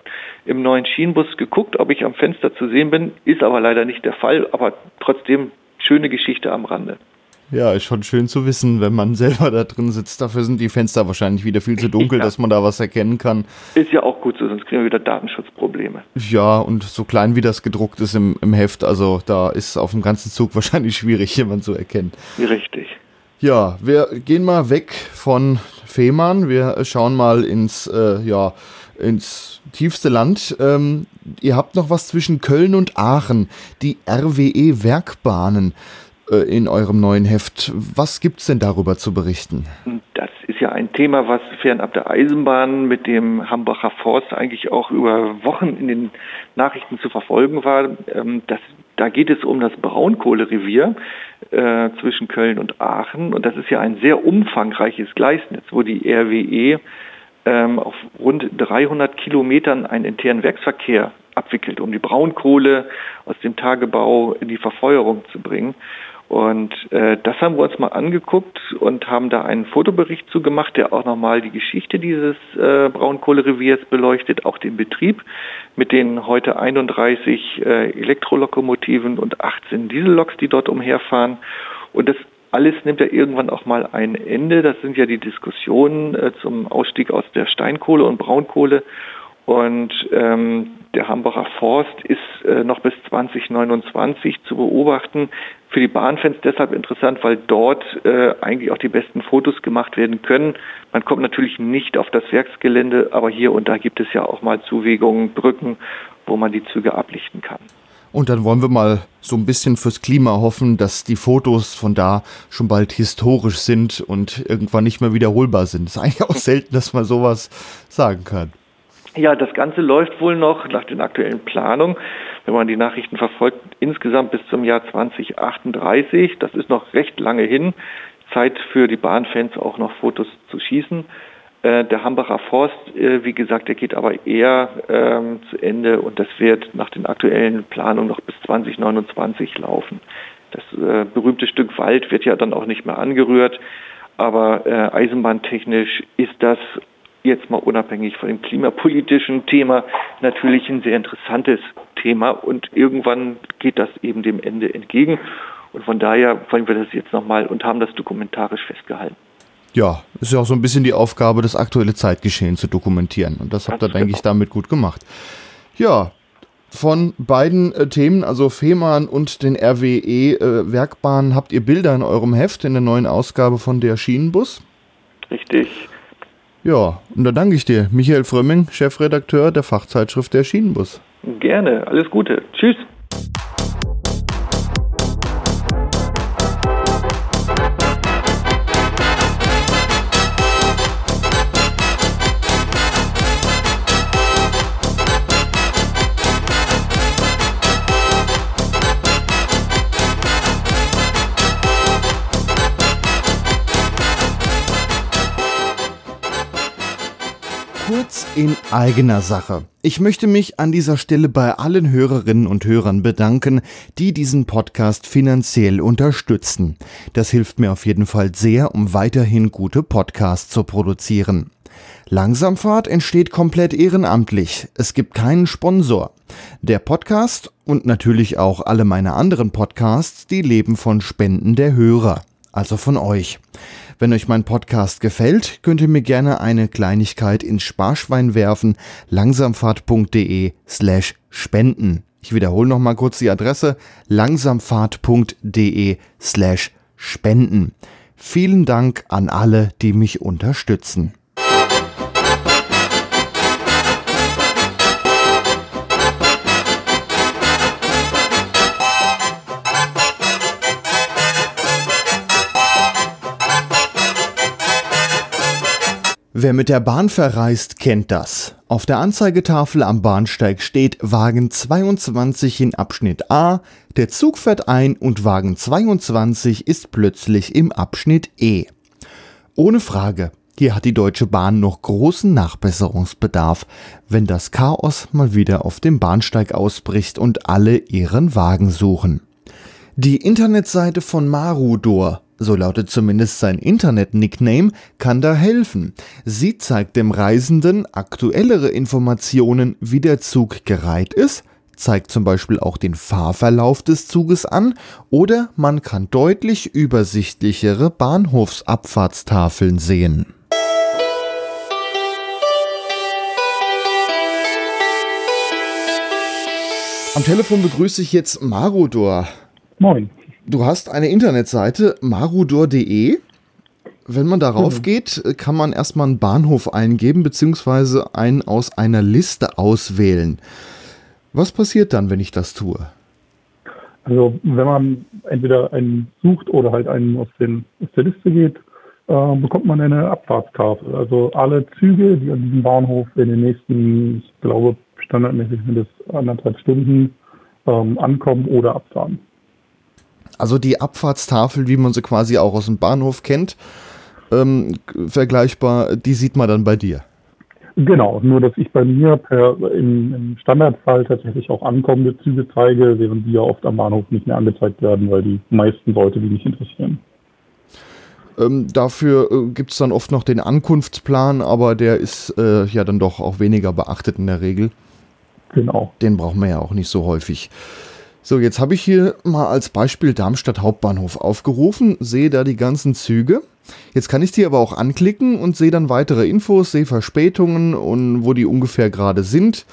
im neuen Schienenbus geguckt, ob ich am Fenster zu sehen bin, ist aber leider nicht der Fall, aber trotzdem schöne Geschichte am Rande. Ja, ist schon schön zu wissen, wenn man selber da drin sitzt. Dafür sind die Fenster wahrscheinlich wieder viel zu dunkel, ja. dass man da was erkennen kann. Ist ja auch gut so, sonst kriegen wir wieder Datenschutzprobleme. Ja, und so klein wie das gedruckt ist im, im Heft, also da ist auf dem ganzen Zug wahrscheinlich schwierig, jemand zu erkennen. Richtig. Ja, wir gehen mal weg von Fehmarn. Wir schauen mal ins, äh, ja, ins tiefste Land. Ähm, ihr habt noch was zwischen Köln und Aachen, die RWE Werkbahnen in eurem neuen Heft. Was gibt es denn darüber zu berichten? Das ist ja ein Thema, was fernab der Eisenbahn mit dem Hambacher Forst eigentlich auch über Wochen in den Nachrichten zu verfolgen war. Ähm, das da geht es um das Braunkohlerevier äh, zwischen Köln und Aachen. Und das ist ja ein sehr umfangreiches Gleisnetz, wo die RWE ähm, auf rund 300 Kilometern einen internen Werksverkehr abwickelt, um die Braunkohle aus dem Tagebau in die Verfeuerung zu bringen. Und äh, das haben wir uns mal angeguckt und haben da einen Fotobericht zugemacht, der auch nochmal die Geschichte dieses äh, Braunkohlereviers beleuchtet, auch den Betrieb mit den heute 31 äh, Elektrolokomotiven und 18 Dieselloks, die dort umherfahren. Und das alles nimmt ja irgendwann auch mal ein Ende. Das sind ja die Diskussionen äh, zum Ausstieg aus der Steinkohle und Braunkohle. Und ähm, der Hambacher Forst ist äh, noch bis 2029 zu beobachten. Für die Bahnfans deshalb interessant, weil dort äh, eigentlich auch die besten Fotos gemacht werden können. Man kommt natürlich nicht auf das Werksgelände, aber hier und da gibt es ja auch mal Zuwegungen, Brücken, wo man die Züge ablichten kann. Und dann wollen wir mal so ein bisschen fürs Klima hoffen, dass die Fotos von da schon bald historisch sind und irgendwann nicht mehr wiederholbar sind. Es ist eigentlich auch selten, dass man sowas sagen kann. Ja, das Ganze läuft wohl noch nach den aktuellen Planungen, wenn man die Nachrichten verfolgt, insgesamt bis zum Jahr 2038. Das ist noch recht lange hin. Zeit für die Bahnfans auch noch Fotos zu schießen. Äh, der Hambacher Forst, äh, wie gesagt, der geht aber eher ähm, zu Ende und das wird nach den aktuellen Planungen noch bis 2029 laufen. Das äh, berühmte Stück Wald wird ja dann auch nicht mehr angerührt, aber äh, eisenbahntechnisch ist das jetzt mal unabhängig von dem klimapolitischen Thema natürlich ein sehr interessantes Thema und irgendwann geht das eben dem Ende entgegen. Und von daher wollen wir das jetzt nochmal und haben das dokumentarisch festgehalten. Ja, ist ja auch so ein bisschen die Aufgabe, das aktuelle Zeitgeschehen zu dokumentieren. Und das habt ihr, denke ich, damit gut gemacht. Ja, von beiden äh, Themen, also Fehmarn und den RWE-Werkbahnen, äh, habt ihr Bilder in eurem Heft in der neuen Ausgabe von der Schienenbus? Richtig. Ja, und da danke ich dir, Michael Frömming, Chefredakteur der Fachzeitschrift Der Schienenbus. Gerne, alles Gute. Tschüss. In eigener Sache. Ich möchte mich an dieser Stelle bei allen Hörerinnen und Hörern bedanken, die diesen Podcast finanziell unterstützen. Das hilft mir auf jeden Fall sehr, um weiterhin gute Podcasts zu produzieren. Langsamfahrt entsteht komplett ehrenamtlich. Es gibt keinen Sponsor. Der Podcast und natürlich auch alle meine anderen Podcasts, die leben von Spenden der Hörer, also von euch. Wenn euch mein Podcast gefällt, könnt ihr mir gerne eine Kleinigkeit ins Sparschwein werfen. langsamfahrt.de slash spenden. Ich wiederhole noch mal kurz die Adresse langsamfahrt.de slash spenden. Vielen Dank an alle, die mich unterstützen. Wer mit der Bahn verreist, kennt das. Auf der Anzeigetafel am Bahnsteig steht Wagen 22 in Abschnitt A, der Zug fährt ein und Wagen 22 ist plötzlich im Abschnitt E. Ohne Frage, hier hat die Deutsche Bahn noch großen Nachbesserungsbedarf, wenn das Chaos mal wieder auf dem Bahnsteig ausbricht und alle ihren Wagen suchen. Die Internetseite von Marudor so lautet zumindest sein Internet-Nickname, kann da helfen. Sie zeigt dem Reisenden aktuellere Informationen, wie der Zug gereiht ist, zeigt zum Beispiel auch den Fahrverlauf des Zuges an oder man kann deutlich übersichtlichere Bahnhofsabfahrtstafeln sehen. Am Telefon begrüße ich jetzt Marodor. Moin. Du hast eine Internetseite marudor.de. Wenn man darauf mhm. geht, kann man erstmal einen Bahnhof eingeben, beziehungsweise einen aus einer Liste auswählen. Was passiert dann, wenn ich das tue? Also, wenn man entweder einen sucht oder halt einen aus, den, aus der Liste geht, äh, bekommt man eine Abfahrtskarte. Also alle Züge, die an diesem Bahnhof in den nächsten, ich glaube, standardmäßig sind es anderthalb Stunden, ähm, ankommen oder abfahren. Also die Abfahrtstafel, wie man sie quasi auch aus dem Bahnhof kennt, ähm, vergleichbar, die sieht man dann bei dir. Genau, nur dass ich bei mir per, im, im, Standardfall tatsächlich auch ankommende Züge zeige, während die ja oft am Bahnhof nicht mehr angezeigt werden, weil die meisten Leute die nicht interessieren. Ähm, dafür äh, gibt es dann oft noch den Ankunftsplan, aber der ist äh, ja dann doch auch weniger beachtet in der Regel. Genau. Den brauchen wir ja auch nicht so häufig. So, jetzt habe ich hier mal als Beispiel Darmstadt Hauptbahnhof aufgerufen, sehe da die ganzen Züge. Jetzt kann ich die aber auch anklicken und sehe dann weitere Infos, sehe Verspätungen und wo die ungefähr gerade sind.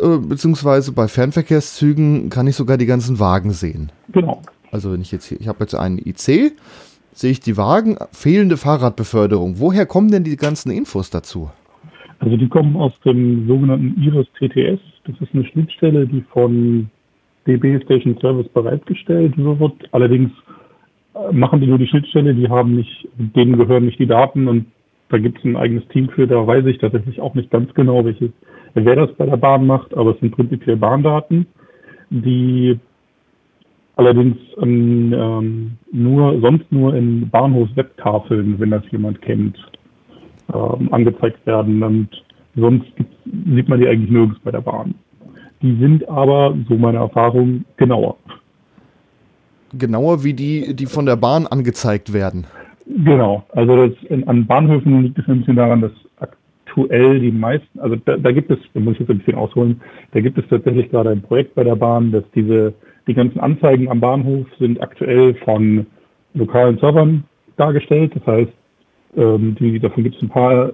Äh, beziehungsweise bei Fernverkehrszügen kann ich sogar die ganzen Wagen sehen. Genau. Also wenn ich jetzt hier, ich habe jetzt einen IC, sehe ich die Wagen, fehlende Fahrradbeförderung. Woher kommen denn die ganzen Infos dazu? Also die kommen aus dem sogenannten Iris TTS. Das ist eine Schnittstelle, die von DB Station Service bereitgestellt wird. Allerdings äh, machen die nur die Schnittstelle, die haben nicht, denen gehören nicht die Daten und da gibt es ein eigenes Team für, da weiß ich tatsächlich auch nicht ganz genau, welches, wer das bei der Bahn macht, aber es sind prinzipiell Bahndaten, die allerdings ähm, nur, sonst nur in Bahnhofswebtafeln, wenn das jemand kennt, ähm, angezeigt werden und sonst sieht man die eigentlich nirgends bei der Bahn. Die sind aber, so meine Erfahrung, genauer. Genauer wie die, die von der Bahn angezeigt werden. Genau. Also das, in, an Bahnhöfen liegt es ein bisschen daran, dass aktuell die meisten, also da, da gibt es, da muss ich jetzt ein bisschen ausholen, da gibt es tatsächlich gerade ein Projekt bei der Bahn, dass diese, die ganzen Anzeigen am Bahnhof sind aktuell von lokalen Servern dargestellt. Das heißt, ähm, die, davon gibt es ein paar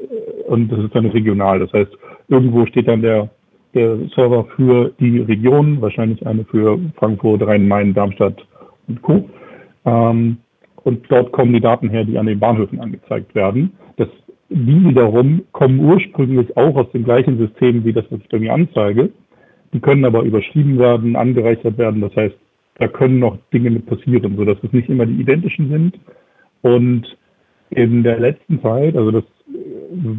und das ist dann regional. Das heißt, irgendwo steht dann der der Server für die Region, wahrscheinlich eine für Frankfurt, Rhein-Main, Darmstadt und Co. Ähm, und dort kommen die Daten her, die an den Bahnhöfen angezeigt werden. Das, die wiederum kommen ursprünglich auch aus dem gleichen System wie das, was ich bei mir anzeige. Die können aber überschrieben werden, angereichert werden. Das heißt, da können noch Dinge mit passieren, sodass es nicht immer die identischen sind. Und in der letzten Zeit, also das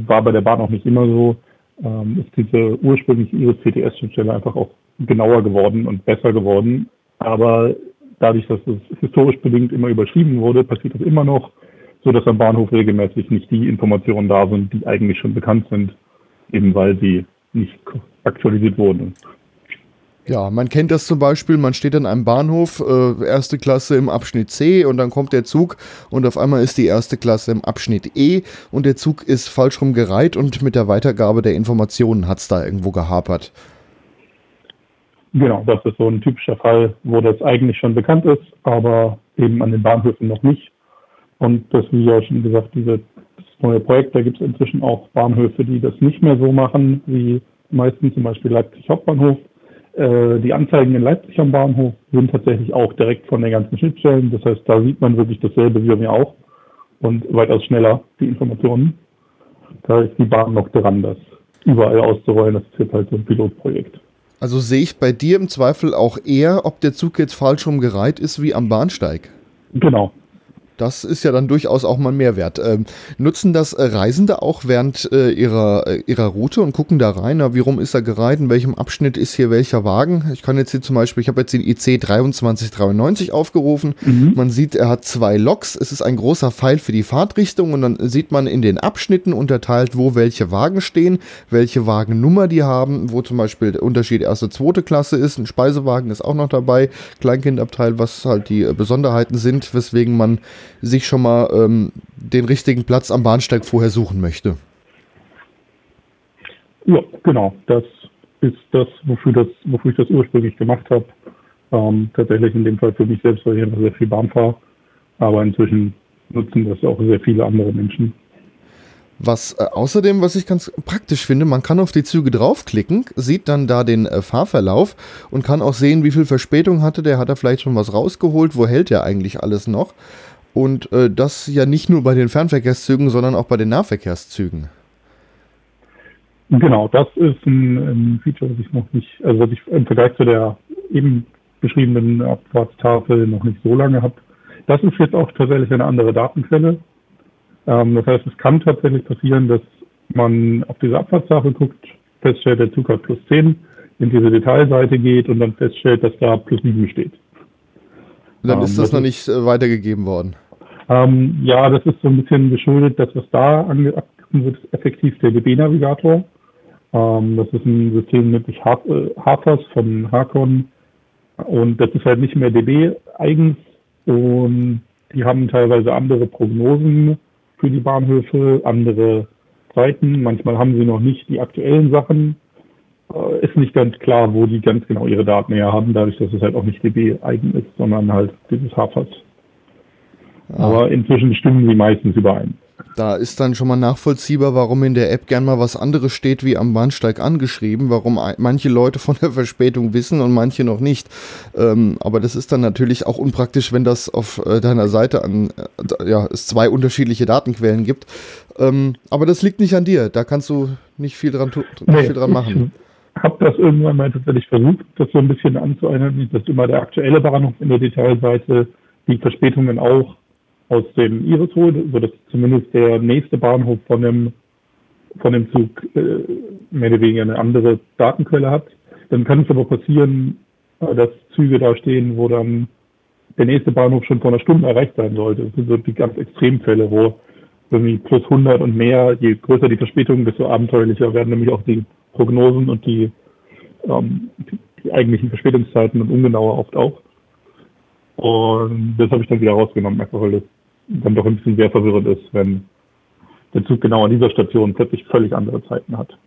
war bei der Bahn auch nicht immer so, ähm, ist diese ursprüngliche Iris-CTS-Schnittstelle einfach auch genauer geworden und besser geworden. Aber dadurch, dass es historisch bedingt immer überschrieben wurde, passiert das immer noch, so dass am Bahnhof regelmäßig nicht die Informationen da sind, die eigentlich schon bekannt sind, eben weil sie nicht aktualisiert wurden. Ja, man kennt das zum Beispiel, man steht an einem Bahnhof, äh, erste Klasse im Abschnitt C und dann kommt der Zug und auf einmal ist die erste Klasse im Abschnitt E und der Zug ist falsch rum gereiht und mit der Weitergabe der Informationen hat es da irgendwo gehapert. Genau, das ist so ein typischer Fall, wo das eigentlich schon bekannt ist, aber eben an den Bahnhöfen noch nicht. Und das, wie ja schon gesagt, dieses neue Projekt, da gibt es inzwischen auch Bahnhöfe, die das nicht mehr so machen, wie meistens zum Beispiel Leipzig Hauptbahnhof äh, die Anzeigen in Leipzig am Bahnhof sind tatsächlich auch direkt von den ganzen Schnittstellen. Das heißt, da sieht man wirklich dasselbe wie bei mir auch und weitaus schneller die Informationen. Da ist die Bahn noch dran, das überall auszurollen. Das ist jetzt halt so ein Pilotprojekt. Also sehe ich bei dir im Zweifel auch eher, ob der Zug jetzt falsch rumgereiht ist wie am Bahnsteig. Genau. Das ist ja dann durchaus auch mal ein Mehrwert. Ähm, nutzen das äh, Reisende auch während äh, ihrer, äh, ihrer Route und gucken da rein, na, wie rum ist er gereiht, in welchem Abschnitt ist hier welcher Wagen? Ich kann jetzt hier zum Beispiel, ich habe jetzt den IC 2393 aufgerufen. Mhm. Man sieht, er hat zwei Loks. Es ist ein großer Pfeil für die Fahrtrichtung und dann sieht man in den Abschnitten unterteilt, wo welche Wagen stehen, welche Wagennummer die haben, wo zum Beispiel der Unterschied erste, zweite Klasse ist. Ein Speisewagen ist auch noch dabei, Kleinkindabteil, was halt die äh, Besonderheiten sind, weswegen man sich schon mal ähm, den richtigen Platz am Bahnsteig vorher suchen möchte. Ja, genau. Das ist das, wofür, das, wofür ich das ursprünglich gemacht habe. Ähm, tatsächlich in dem Fall für mich selbst, weil ich einfach sehr viel Bahn fahre. Aber inzwischen nutzen das auch sehr viele andere Menschen. Was äh, außerdem, was ich ganz praktisch finde, man kann auf die Züge draufklicken, sieht dann da den äh, Fahrverlauf und kann auch sehen, wie viel Verspätung hatte der, hat er vielleicht schon was rausgeholt, wo hält er eigentlich alles noch. Und äh, das ja nicht nur bei den Fernverkehrszügen, sondern auch bei den Nahverkehrszügen. Genau, das ist ein, ein Feature, das ich noch nicht, also was ich im Vergleich zu der eben beschriebenen Abfahrtstafel noch nicht so lange habe. Das ist jetzt auch tatsächlich eine andere Datenquelle. Ähm, das heißt, es kann tatsächlich passieren, dass man auf diese Abfahrtstafel guckt, feststellt, der Zug hat plus 10, in diese Detailseite geht und dann feststellt, dass da plus 7 steht. Und dann ähm, ist das, das noch nicht äh, weitergegeben worden. Ähm, ja, das ist so ein bisschen geschuldet, dass was da angegriffen wird, ist effektiv der DB-Navigator. Ähm, das ist ein System, Hafas äh, von Hakon. Und das ist halt nicht mehr DB eigens. Und die haben teilweise andere Prognosen für die Bahnhöfe, andere Zeiten. Manchmal haben sie noch nicht die aktuellen Sachen. Äh, ist nicht ganz klar, wo die ganz genau ihre Daten her haben, dadurch, dass es halt auch nicht DB eigen ist, sondern halt dieses Hafas. Aber inzwischen stimmen sie meistens überein. Da ist dann schon mal nachvollziehbar, warum in der App gern mal was anderes steht wie am Bahnsteig angeschrieben, warum manche Leute von der Verspätung wissen und manche noch nicht. Ähm, aber das ist dann natürlich auch unpraktisch, wenn das auf äh, deiner Seite an, äh, ja, es zwei unterschiedliche Datenquellen gibt. Ähm, aber das liegt nicht an dir. Da kannst du nicht viel dran, nicht nee, viel dran machen. Ich habe das irgendwann mal tatsächlich versucht, das so ein bisschen anzueinheitlichen, dass immer der aktuelle Bahnhof in der Detailseite die Verspätungen auch aus dem Iris holt, sodass zumindest der nächste Bahnhof von dem, von dem Zug äh, mehr oder weniger eine andere Datenquelle hat. Dann kann es aber passieren, äh, dass Züge da stehen, wo dann der nächste Bahnhof schon vor einer Stunde erreicht sein sollte. Das sind so die ganz Extremfälle, wo irgendwie plus 100 und mehr, je größer die Verspätung, desto abenteuerlicher werden nämlich auch die Prognosen und die, ähm, die, die eigentlichen Verspätungszeiten und ungenauer oft auch. Und das habe ich dann wieder rausgenommen, einfach weil das dann doch ein bisschen sehr verwirrend ist, wenn der Zug genau an dieser Station plötzlich völlig andere Zeiten hat.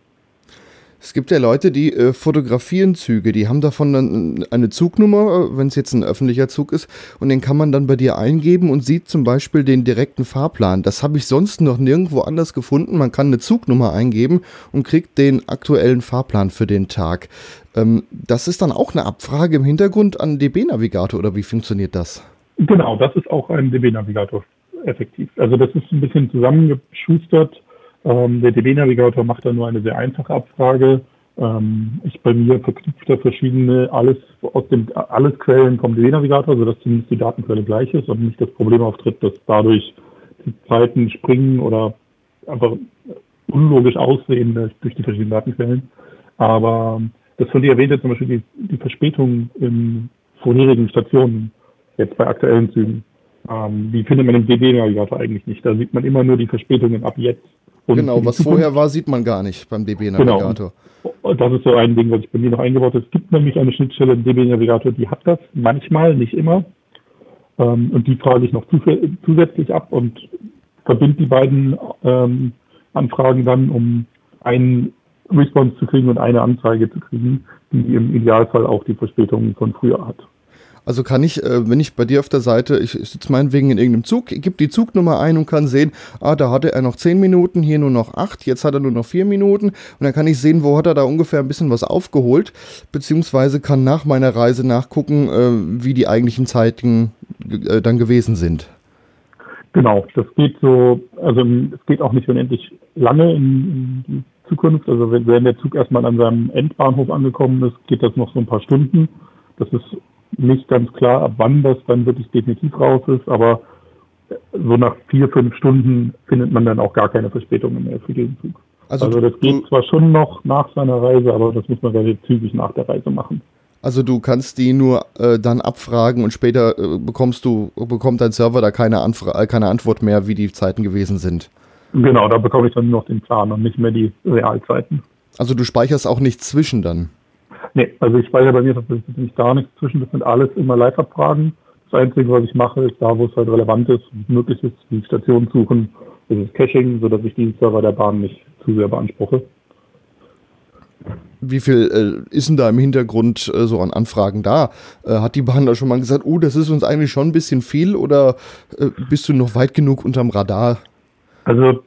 Es gibt ja Leute, die äh, fotografieren Züge, die haben davon dann eine Zugnummer, äh, wenn es jetzt ein öffentlicher Zug ist, und den kann man dann bei dir eingeben und sieht zum Beispiel den direkten Fahrplan. Das habe ich sonst noch nirgendwo anders gefunden. Man kann eine Zugnummer eingeben und kriegt den aktuellen Fahrplan für den Tag. Ähm, das ist dann auch eine Abfrage im Hintergrund an DB-Navigator oder wie funktioniert das? Genau, das ist auch ein DB-Navigator effektiv. Also das ist ein bisschen zusammengeschustert. Ähm, der DB-Navigator macht da nur eine sehr einfache Abfrage. Ähm, ich bei mir verknüpft da verschiedene, alles aus dem alles Quellen vom DB-Navigator, sodass zumindest die Datenquelle gleich ist und nicht das Problem auftritt, dass dadurch die Zeiten springen oder einfach unlogisch aussehen durch die verschiedenen Datenquellen. Aber das von dir erwähnte zum Beispiel die, die Verspätung in vorherigen Stationen jetzt bei aktuellen Zügen. Ähm, die findet man im DB-Navigator eigentlich nicht. Da sieht man immer nur die Verspätungen ab jetzt. Und genau, was Zukunft, vorher war, sieht man gar nicht beim DB-Navigator. Genau. Das ist so ein Ding, was ich bei mir noch eingebaut habe. Es gibt nämlich eine Schnittstelle im DB-Navigator, die hat das manchmal, nicht immer. Ähm, und die frage ich noch zusätzlich ab und verbinde die beiden ähm, Anfragen dann, um einen Response zu kriegen und eine Anzeige zu kriegen, die im Idealfall auch die Verspätungen von früher hat. Also kann ich, äh, wenn ich bei dir auf der Seite, ich sitze meinetwegen in irgendeinem Zug, gebe die Zugnummer ein und kann sehen, ah, da hatte er noch 10 Minuten, hier nur noch 8, jetzt hat er nur noch 4 Minuten. Und dann kann ich sehen, wo hat er da ungefähr ein bisschen was aufgeholt, beziehungsweise kann nach meiner Reise nachgucken, äh, wie die eigentlichen Zeiten äh, dann gewesen sind. Genau, das geht so, also es geht auch nicht unendlich lange in, in die Zukunft. Also wenn, wenn der Zug erstmal an seinem Endbahnhof angekommen ist, geht das noch so ein paar Stunden. Das ist nicht ganz klar, ab wann das dann wirklich definitiv raus ist, aber so nach vier, fünf Stunden findet man dann auch gar keine Verspätungen mehr für diesen Zug. Also, also das geht zwar schon noch nach seiner Reise, aber das muss man relativ zügig nach der Reise machen. Also du kannst die nur äh, dann abfragen und später äh, bekommst du, bekommt dein Server da keine, Anfra äh, keine Antwort mehr, wie die Zeiten gewesen sind. Genau, da bekomme ich dann nur noch den Plan und nicht mehr die Realzeiten. Also du speicherst auch nicht zwischen dann? Nee, also ich speichere bei mir tatsächlich gar nichts zwischen. Das sind alles immer Live-Abfragen. Das Einzige, was ich mache, ist da, wo es halt relevant ist und möglich ist, die Station suchen. Das ist Caching, sodass ich die Server der Bahn nicht zu sehr beanspruche. Wie viel äh, ist denn da im Hintergrund äh, so an Anfragen da? Äh, hat die Bahn da schon mal gesagt, oh, das ist uns eigentlich schon ein bisschen viel oder äh, bist du noch weit genug unterm Radar? Also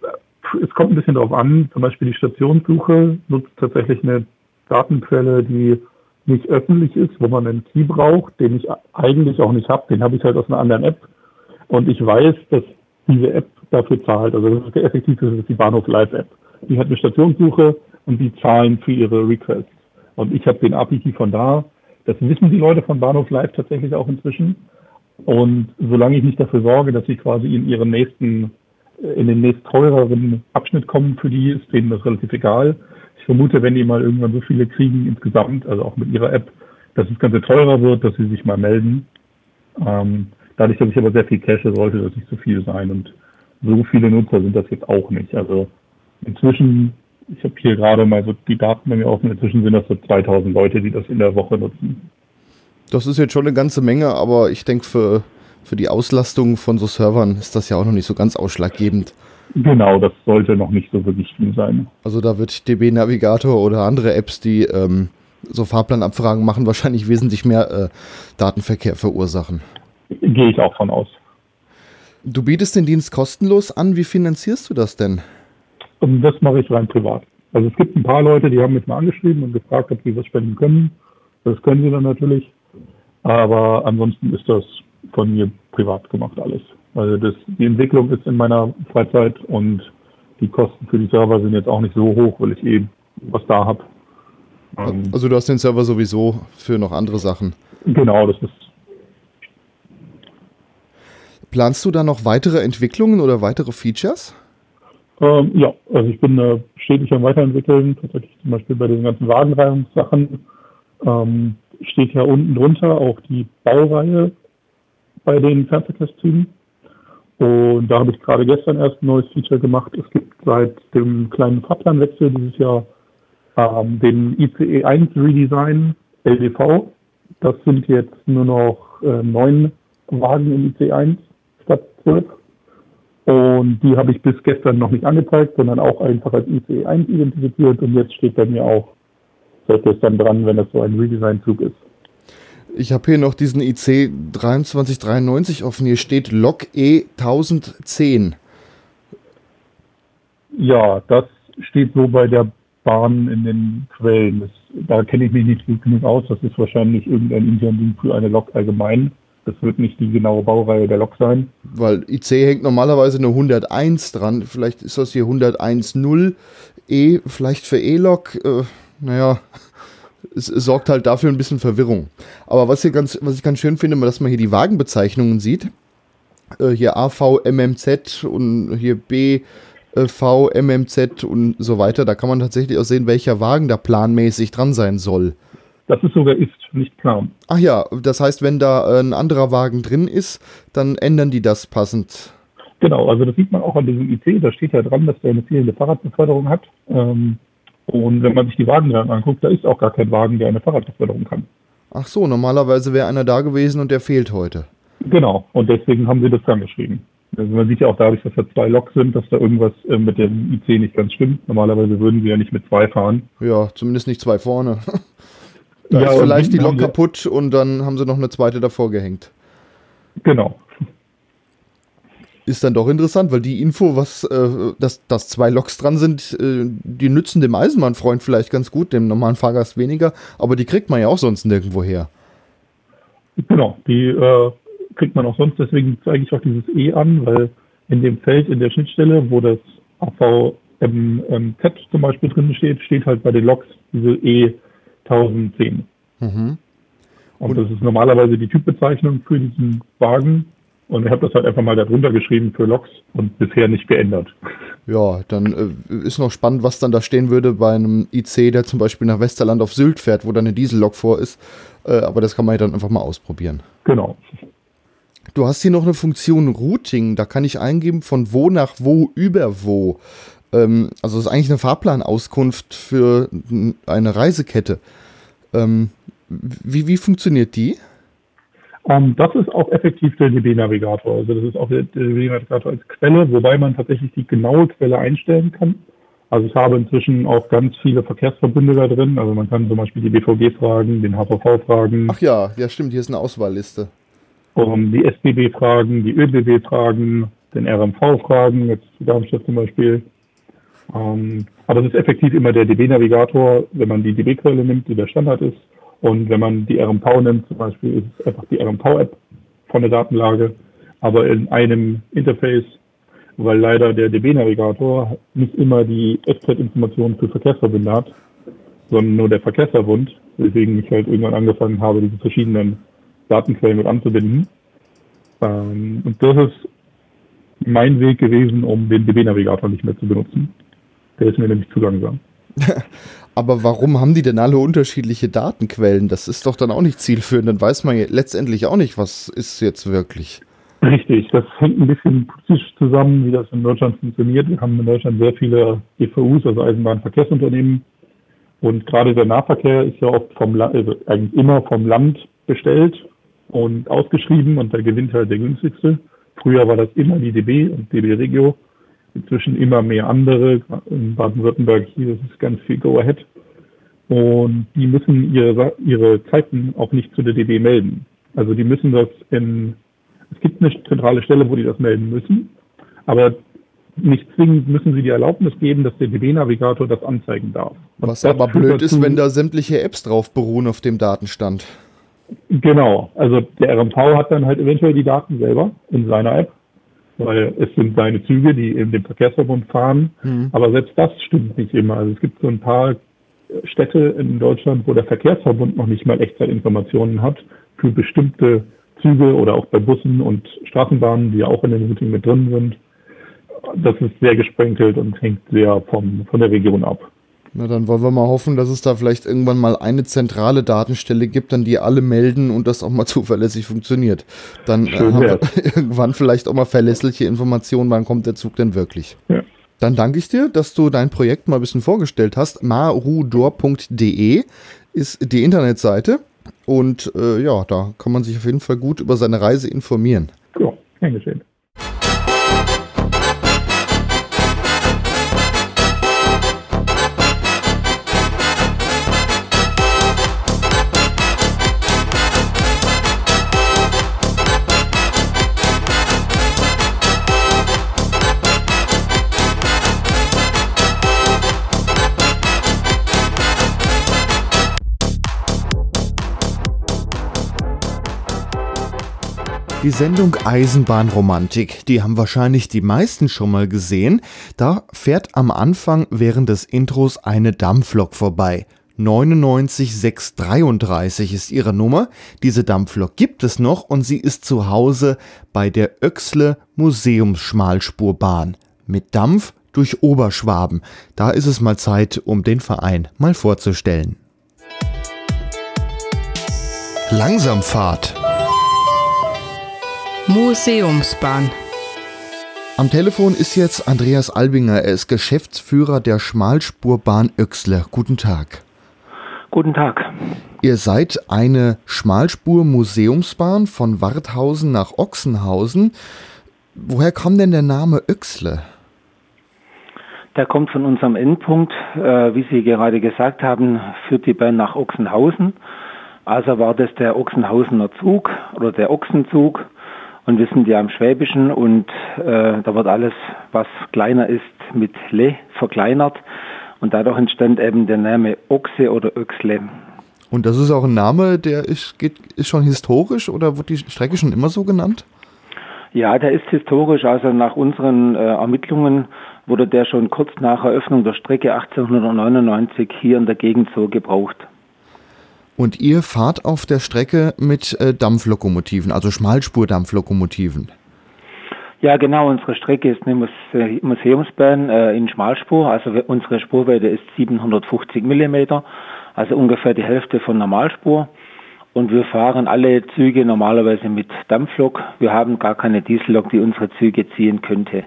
es kommt ein bisschen darauf an. Zum Beispiel die Stationssuche nutzt tatsächlich eine Datenquelle, die nicht öffentlich ist, wo man einen Key braucht, den ich eigentlich auch nicht habe. Den habe ich halt aus einer anderen App. Und ich weiß, dass diese App dafür zahlt. Also das ist der effektivste, das ist die Bahnhof Live App. Die hat eine Stationssuche und die zahlen für ihre Requests. Und ich habe den API von da. Das wissen die Leute von Bahnhof Live tatsächlich auch inzwischen. Und solange ich nicht dafür sorge, dass sie quasi in ihren nächsten, in den nächst teureren Abschnitt kommen für die, ist denen das relativ egal. Vermute, wenn die mal irgendwann so viele kriegen insgesamt, also auch mit ihrer App, dass das Ganze teurer wird, dass sie sich mal melden. Ähm, dadurch, dass ich aber sehr viel cache, sollte das nicht so viel sein. Und so viele Nutzer sind das jetzt auch nicht. Also inzwischen, ich habe hier gerade mal so die Daten bei mir offen, inzwischen sind das so 2000 Leute, die das in der Woche nutzen. Das ist jetzt schon eine ganze Menge, aber ich denke, für, für die Auslastung von so Servern ist das ja auch noch nicht so ganz ausschlaggebend. Genau, das sollte noch nicht so wirklich viel sein. Also da wird DB Navigator oder andere Apps, die ähm, so Fahrplanabfragen machen, wahrscheinlich wesentlich mehr äh, Datenverkehr verursachen. Gehe ich auch von aus. Du bietest den Dienst kostenlos an. Wie finanzierst du das denn? Und das mache ich rein privat. Also es gibt ein paar Leute, die haben mich mal angeschrieben und gefragt, ob sie was spenden können. Das können sie dann natürlich. Aber ansonsten ist das von mir privat gemacht alles. Also das, die Entwicklung ist in meiner Freizeit und die Kosten für die Server sind jetzt auch nicht so hoch, weil ich eben was da habe. Ähm, also du hast den Server sowieso für noch andere Sachen. Genau, das ist. Planst du da noch weitere Entwicklungen oder weitere Features? Ähm, ja, also ich bin äh, stetig am Weiterentwickeln, tatsächlich zum Beispiel bei den ganzen Wagenreihungssachen. Ähm, steht ja unten drunter auch die Baureihe bei den Fernverkehrszügen. Und da habe ich gerade gestern erst ein neues Feature gemacht. Es gibt seit dem kleinen Fahrplanwechsel dieses Jahr ähm, den ICE 1 Redesign LDV. Das sind jetzt nur noch äh, neun Wagen im ICE 1 statt zwölf. Und die habe ich bis gestern noch nicht angezeigt, sondern auch einfach als ICE 1 identifiziert. Und jetzt steht bei mir auch seit gestern dran, wenn das so ein Redesign-Zug ist. Ich habe hier noch diesen IC 2393 offen. Hier steht Lok E 1010. Ja, das steht so bei der Bahn in den Quellen. Das, da kenne ich mich nicht gut genug aus. Das ist wahrscheinlich irgendein Ding für eine Lok allgemein. Das wird nicht die genaue Baureihe der Lok sein. Weil IC hängt normalerweise eine 101 dran. Vielleicht ist das hier 110 E, vielleicht für E-Lok. Äh, naja, es, es, sorgt halt dafür ein bisschen Verwirrung. Aber was, hier ganz, was ich ganz schön finde, dass man hier die Wagenbezeichnungen sieht. Äh, hier AV, MMZ und hier B, V, MMZ und so weiter. Da kann man tatsächlich auch sehen, welcher Wagen da planmäßig dran sein soll. Das ist sogar ist, nicht Plan. Ach ja, das heißt, wenn da ein anderer Wagen drin ist, dann ändern die das passend. Genau, also das sieht man auch an diesem IC, da steht ja dran, dass der eine fehlende Fahrradbeförderung hat. Ähm, und wenn man sich die Wagen dann anguckt, da ist auch gar kein Wagen, der eine Fahrradbeförderung kann. Ach so, normalerweise wäre einer da gewesen und der fehlt heute. Genau, und deswegen haben sie das dann geschrieben. Also man sieht ja auch dadurch, dass da zwei Loks sind, dass da irgendwas äh, mit dem IC nicht ganz stimmt. Normalerweise würden sie ja nicht mit zwei fahren. Ja, zumindest nicht zwei vorne. da ja, ist vielleicht die Lok kaputt und dann haben sie noch eine zweite davor gehängt. Genau ist dann doch interessant, weil die Info, was, äh, dass, dass zwei Loks dran sind, äh, die nützen dem Eisenbahnfreund vielleicht ganz gut, dem normalen Fahrgast weniger, aber die kriegt man ja auch sonst nirgendwo her. Genau, die äh, kriegt man auch sonst, deswegen zeige ich auch dieses E an, weil in dem Feld in der Schnittstelle, wo das AVMZ zum Beispiel drin steht, steht halt bei den Loks diese E 1010. Mhm. Und, Und das ist normalerweise die Typbezeichnung für diesen Wagen Und ich habe das halt einfach mal darunter geschrieben für Loks und bisher nicht geändert. Ja, dann äh, ist noch spannend, was dann da stehen würde bei einem IC, der zum Beispiel nach Westerland auf Sylt fährt, wo dann eine Diesellok vor ist. Äh, aber das kann man ja dann einfach mal ausprobieren. Genau. Du hast hier noch eine Funktion Routing. Da kann ich eingeben von wo nach wo über wo. Ähm, also das ist eigentlich eine Fahrplanauskunft für eine Reisekette. Ähm, wie, wie funktioniert die? Ähm, das ist auch effektiv der DB-Navigator. Also das ist auch der DB-Navigator als Quelle, wobei man tatsächlich die genaue Quelle einstellen kann. Also ich habe inzwischen auch ganz viele Verkehrsverbünde da drin. Also man kann zum Beispiel die BVG fragen, den HVV fragen. Ach ja, ja stimmt, hier ist eine Auswahlliste. Um die SBB fragen, die ÖBB fragen, den RMV fragen, jetzt Darmstadt zum Beispiel. Ähm, aber es ist effektiv immer der DB-Navigator, wenn man die DB-Quelle nimmt, die der Standard ist. Und wenn man die RMV nimmt, zum Beispiel, ist es einfach die RMV-App von der Datenlage, aber in einem Interface, weil leider der DB-Navigator nicht immer die Echtzeitinformationen für Verkehrsverbünde hat, sondern nur der Verkehrsverbund, weswegen ich halt irgendwann angefangen habe, diese verschiedenen Datenquellen mit anzubinden. Ähm, und das ist mein Weg gewesen, um den DB-Navigator nicht mehr zu benutzen. Der ist mir nämlich zu langsam. Aber warum haben die denn alle unterschiedliche Datenquellen? Das ist doch dann auch nicht zielführend. Dann weiß man letztendlich auch nicht, was ist jetzt wirklich. Richtig, das hängt ein bisschen politisch zusammen, wie das in Deutschland funktioniert. Wir haben in Deutschland sehr viele EVUs, also Eisenbahnverkehrsunternehmen. Und gerade der Nahverkehr ist ja oft vom Land, also eigentlich immer vom Land bestellt und ausgeschrieben und da gewinnt halt der günstigste. Früher war das immer die DB und DB Regio inzwischen immer mehr andere. In Baden-Württemberg hier ist es ganz viel Go-Ahead. Und die müssen ihre, ihre Zeiten auch nicht zu der DB melden. Also die müssen das in, es gibt eine zentrale Stelle, wo die das melden müssen, aber nicht zwingend müssen sie die Erlaubnis geben, dass der DB-Navigator das anzeigen darf. Und Was aber blöd ist, wenn da sämtliche Apps drauf beruhen auf dem Datenstand. Genau, also der RMV hat dann halt eventuell die Daten selber in seiner App weil es sind seine Züge, die in dem Verkehrsverbund fahren. Mhm. Aber selbst das stimmt nicht immer. Also es gibt so ein paar Städte in Deutschland, wo der Verkehrsverbund noch nicht mal Echtzeitinformationen hat für bestimmte Züge oder auch bei Bussen und Straßenbahnen, die ja auch in dem Routing mit drin sind. Das ist sehr gesprenkelt und hängt sehr vom, von der Region ab. Na, dann wollen wir mal hoffen, dass es da vielleicht irgendwann mal eine zentrale Datenstelle gibt, an die alle melden und das auch mal zuverlässig funktioniert. Dann äh, haben wir irgendwann vielleicht auch mal verlässliche Informationen, wann kommt der Zug denn wirklich. Ja. Dann danke ich dir, dass du dein Projekt mal ein bisschen vorgestellt hast. marudor.de ist die Internetseite und äh, ja, da kann man sich auf jeden Fall gut über seine Reise informieren. Ja, gern geschehen. Die Sendung Eisenbahnromantik, die haben wahrscheinlich die meisten schon mal gesehen. Da fährt am Anfang während des Intros eine Dampflok vorbei. 99633 ist ihre Nummer. Diese Dampflok gibt es noch und sie ist zu Hause bei der Öxle Museumsschmalspurbahn. Mit Dampf durch Oberschwaben. Da ist es mal Zeit, um den Verein mal vorzustellen. Langsamfahrt. Museumsbahn. Am Telefon ist jetzt Andreas Albinger. Er ist Geschäftsführer der Schmalspurbahn Öxle. Guten Tag. Guten Tag. Ihr seid eine Schmalspur-Museumsbahn von Warthausen nach Ochsenhausen. Woher kommt denn der Name Öxle? Der kommt von unserem Endpunkt. Äh, wie Sie gerade gesagt haben, führt die Bahn nach Ochsenhausen. Also war das der Ochsenhausener Zug oder der Ochsenzug. Und wir sind ja am Schwäbischen und äh, da wird alles, was kleiner ist, mit Le verkleinert. Und dadurch entstand eben der Name Ochse oder Öxle. Und das ist auch ein Name, der ist, geht, ist schon historisch oder wird die Strecke schon immer so genannt? Ja, der ist historisch. Also nach unseren äh, Ermittlungen wurde der schon kurz nach Eröffnung der Strecke 1899 hier in der Gegend so gebraucht. Und ihr fahrt auf der Strecke mit äh, Dampflokomotiven, also Schmalspurdampflokomotiven. Ja, genau. Unsere Strecke ist eine Museumsbahn äh, in Schmalspur. Also unsere Spurweite ist 750 Millimeter, also ungefähr die Hälfte von Normalspur. Und wir fahren alle Züge normalerweise mit Dampflok. Wir haben gar keine Diesellok, die unsere Züge ziehen könnte.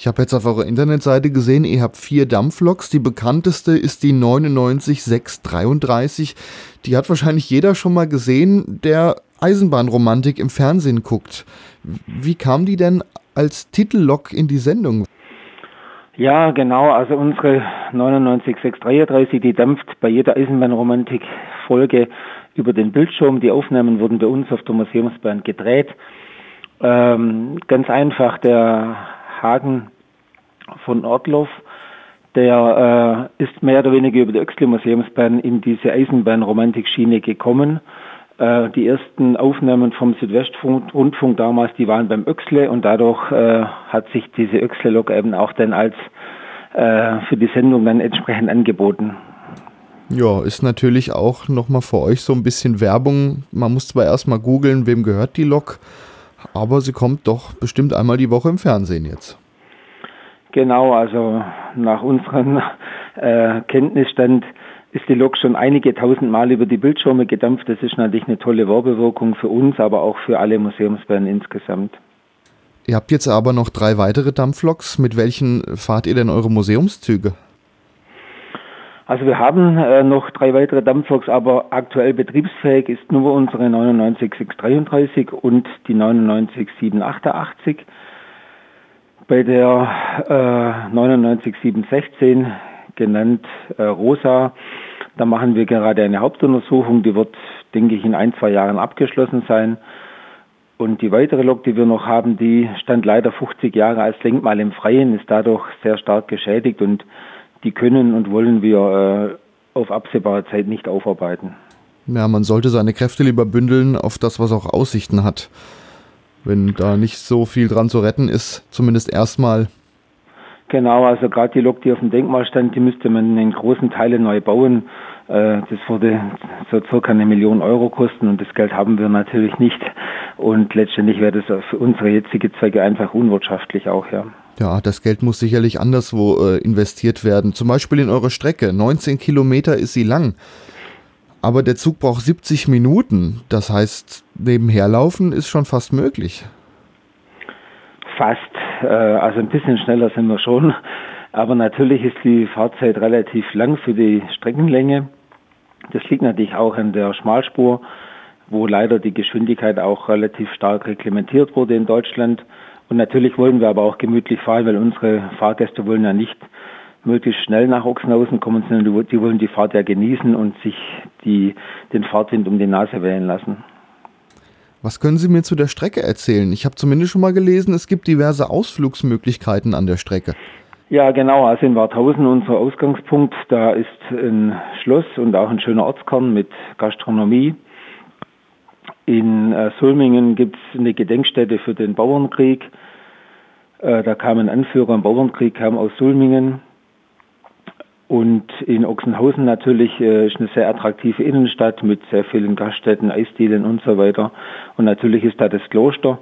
Ich habe jetzt auf eurer Internetseite gesehen, ihr habt vier Dampfloks. Die bekannteste ist die 99633. Die hat wahrscheinlich jeder schon mal gesehen, der Eisenbahnromantik im Fernsehen guckt. Wie kam die denn als Titellok in die Sendung? Ja, genau. Also unsere 99633, die dampft bei jeder Eisenbahnromantik-Folge über den Bildschirm. Die Aufnahmen wurden bei uns auf der Museumsbahn gedreht. Ähm, ganz einfach, der Hagen von Ortloff, der äh, ist mehr oder weniger über die Öxle Museumsbahn in diese Eisenbahnromantik-Schiene gekommen äh, die ersten Aufnahmen vom Südwestrundfunk damals, die waren beim Öxle und dadurch äh, hat sich diese Öxle-Lok eben auch dann als äh, für die Sendung dann entsprechend angeboten. Ja, ist natürlich auch nochmal für euch so ein bisschen Werbung. Man muss zwar erstmal googeln, wem gehört die Lok, aber sie kommt doch bestimmt einmal die Woche im Fernsehen jetzt. Genau, also nach unserem äh, Kenntnisstand ist die Lok schon einige tausend Mal über die Bildschirme gedampft. Das ist natürlich eine tolle Werbewirkung für uns, aber auch für alle Museumsbahnen insgesamt. Ihr habt jetzt aber noch drei weitere Dampfloks. Mit welchen fahrt ihr denn eure Museumszüge? Also wir haben äh, noch drei weitere Dampfloks, aber aktuell betriebsfähig ist nur unsere 99633 und die 99788. Bei der äh, 99716 genannt äh, Rosa. Da machen wir gerade eine Hauptuntersuchung, die wird, denke ich, in ein, zwei Jahren abgeschlossen sein. Und die weitere Lok, die wir noch haben, die stand leider 50 Jahre als Denkmal im Freien, ist dadurch sehr stark geschädigt und die können und wollen wir äh, auf absehbare Zeit nicht aufarbeiten. Ja, man sollte seine Kräfte lieber bündeln auf das, was auch Aussichten hat. Wenn da nicht so viel dran zu retten ist, zumindest erstmal Genau, also gerade die Lok, die auf dem Denkmal stand, die müsste man in großen Teilen neu bauen. Äh, das würde so circa eine Million Euro kosten und das Geld haben wir natürlich nicht. Und letztendlich wäre das für unsere jetzige Zwecke einfach unwirtschaftlich auch, ja. Ja, das Geld muss sicherlich anderswo äh, investiert werden. Zum Beispiel in eure Strecke. 19 Kilometer ist sie lang. Aber der Zug braucht 70 Minuten. Das heißt, nebenher laufen ist schon fast möglich. Fast. Äh, also ein bisschen schneller sind wir schon. Aber natürlich ist die Fahrzeit relativ lang für die Streckenlänge. Das liegt natürlich auch an der Schmalspur, wo leider die Geschwindigkeit auch relativ stark reglementiert wurde in Deutschland. Und natürlich wollen wir aber auch gemütlich fahren, weil unsere Fahrgäste wollen ja nicht möglichst schnell nach Ochsenhausen kommen, sondern die wollen die Fahrt ja genießen und sich die, den Fahrtwind um die Nase wählen lassen. Was können Sie mir zu der Strecke erzählen? Ich habe zumindest schon mal gelesen, es gibt diverse Ausflugsmöglichkeiten an der Strecke. Ja, genau. Also in Warthausen, unser Ausgangspunkt, da ist ein Schloss und auch ein schöner Ortskern mit Gastronomie. In äh, Sulmingen gibt es eine Gedenkstätte für den Bauernkrieg. Äh, da kam ein Anführer im Bauernkrieg, kam aus Sulmingen. Und in Ochsenhausen natürlich äh, ist eine sehr attraktive Innenstadt mit sehr vielen Gaststätten, Eisdielen und so weiter. Und natürlich ist da das Kloster,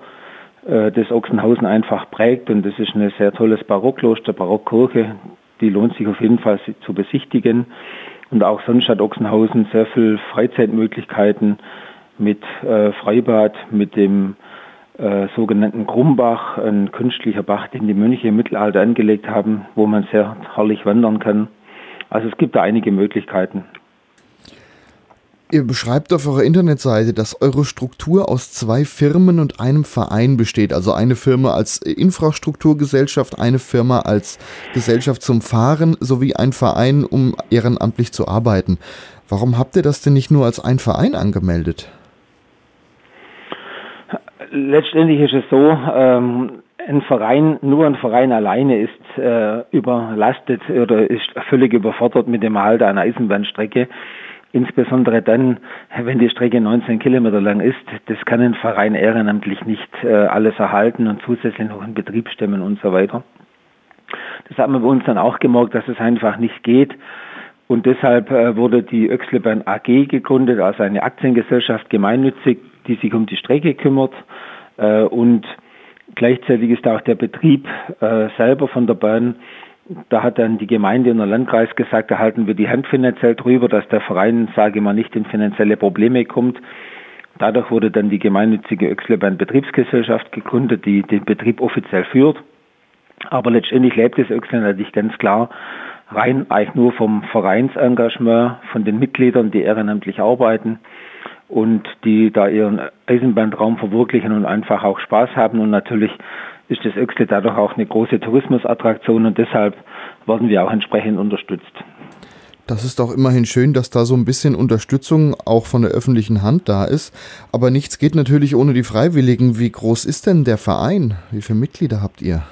äh, das Ochsenhausen einfach prägt. Und das ist ein sehr tolles Barockkloster, Barockkirche. Die lohnt sich auf jeden Fall zu besichtigen. Und auch sonst hat Ochsenhausen sehr viel Freizeitmöglichkeiten mit äh, Freibad, mit dem äh, sogenannten Grumbach, ein künstlicher Bach, den die Mönche im Mittelalter angelegt haben, wo man sehr herrlich wandern kann. Also es gibt da einige Möglichkeiten. Ihr beschreibt auf eurer Internetseite, dass eure Struktur aus zwei Firmen und einem Verein besteht. Also eine Firma als Infrastrukturgesellschaft, eine Firma als Gesellschaft zum Fahren sowie ein Verein, um ehrenamtlich zu arbeiten. Warum habt ihr das denn nicht nur als ein Verein angemeldet? Letztendlich ist es so, ähm, ein Verein, nur ein Verein alleine ist äh, überlastet oder ist völlig überfordert mit dem Erhalt einer Eisenbahnstrecke. Insbesondere dann, wenn die Strecke 19 Kilometer lang ist. Das kann ein Verein ehrenamtlich nicht äh, alles erhalten und zusätzlich noch in Betrieb stemmen und so weiter. Das haben wir bei uns dann auch gemerkt, dass es einfach nicht geht. Und deshalb äh, wurde die Öxlebahn AG gegründet, also eine Aktiengesellschaft gemeinnützig, die sich um die Strecke kümmert. Äh, und Gleichzeitig ist auch der Betrieb äh, selber von der Bahn da hat dann die Gemeinde und der Landkreis gesagt, da halten wir die Hand finanziell drüber, dass der Verein, sage ich mal, nicht in finanzielle Probleme kommt. Dadurch wurde dann die gemeinnützige Öxlebahn Betriebsgesellschaft gegründet, die den Betrieb offiziell führt. Aber letztendlich lebt das Öxle natürlich ganz klar rein eigentlich nur vom Vereinsengagement, von den Mitgliedern, die ehrenamtlich arbeiten und die da ihren Eisenbahntraum verwirklichen und einfach auch Spaß haben. Und natürlich ist das Öxle dadurch auch eine große Tourismusattraktion und deshalb werden wir auch entsprechend unterstützt. Das ist auch immerhin schön, dass da so ein bisschen Unterstützung auch von der öffentlichen Hand da ist. Aber nichts geht natürlich ohne die Freiwilligen. Wie groß ist denn der Verein? Wie viele Mitglieder habt ihr?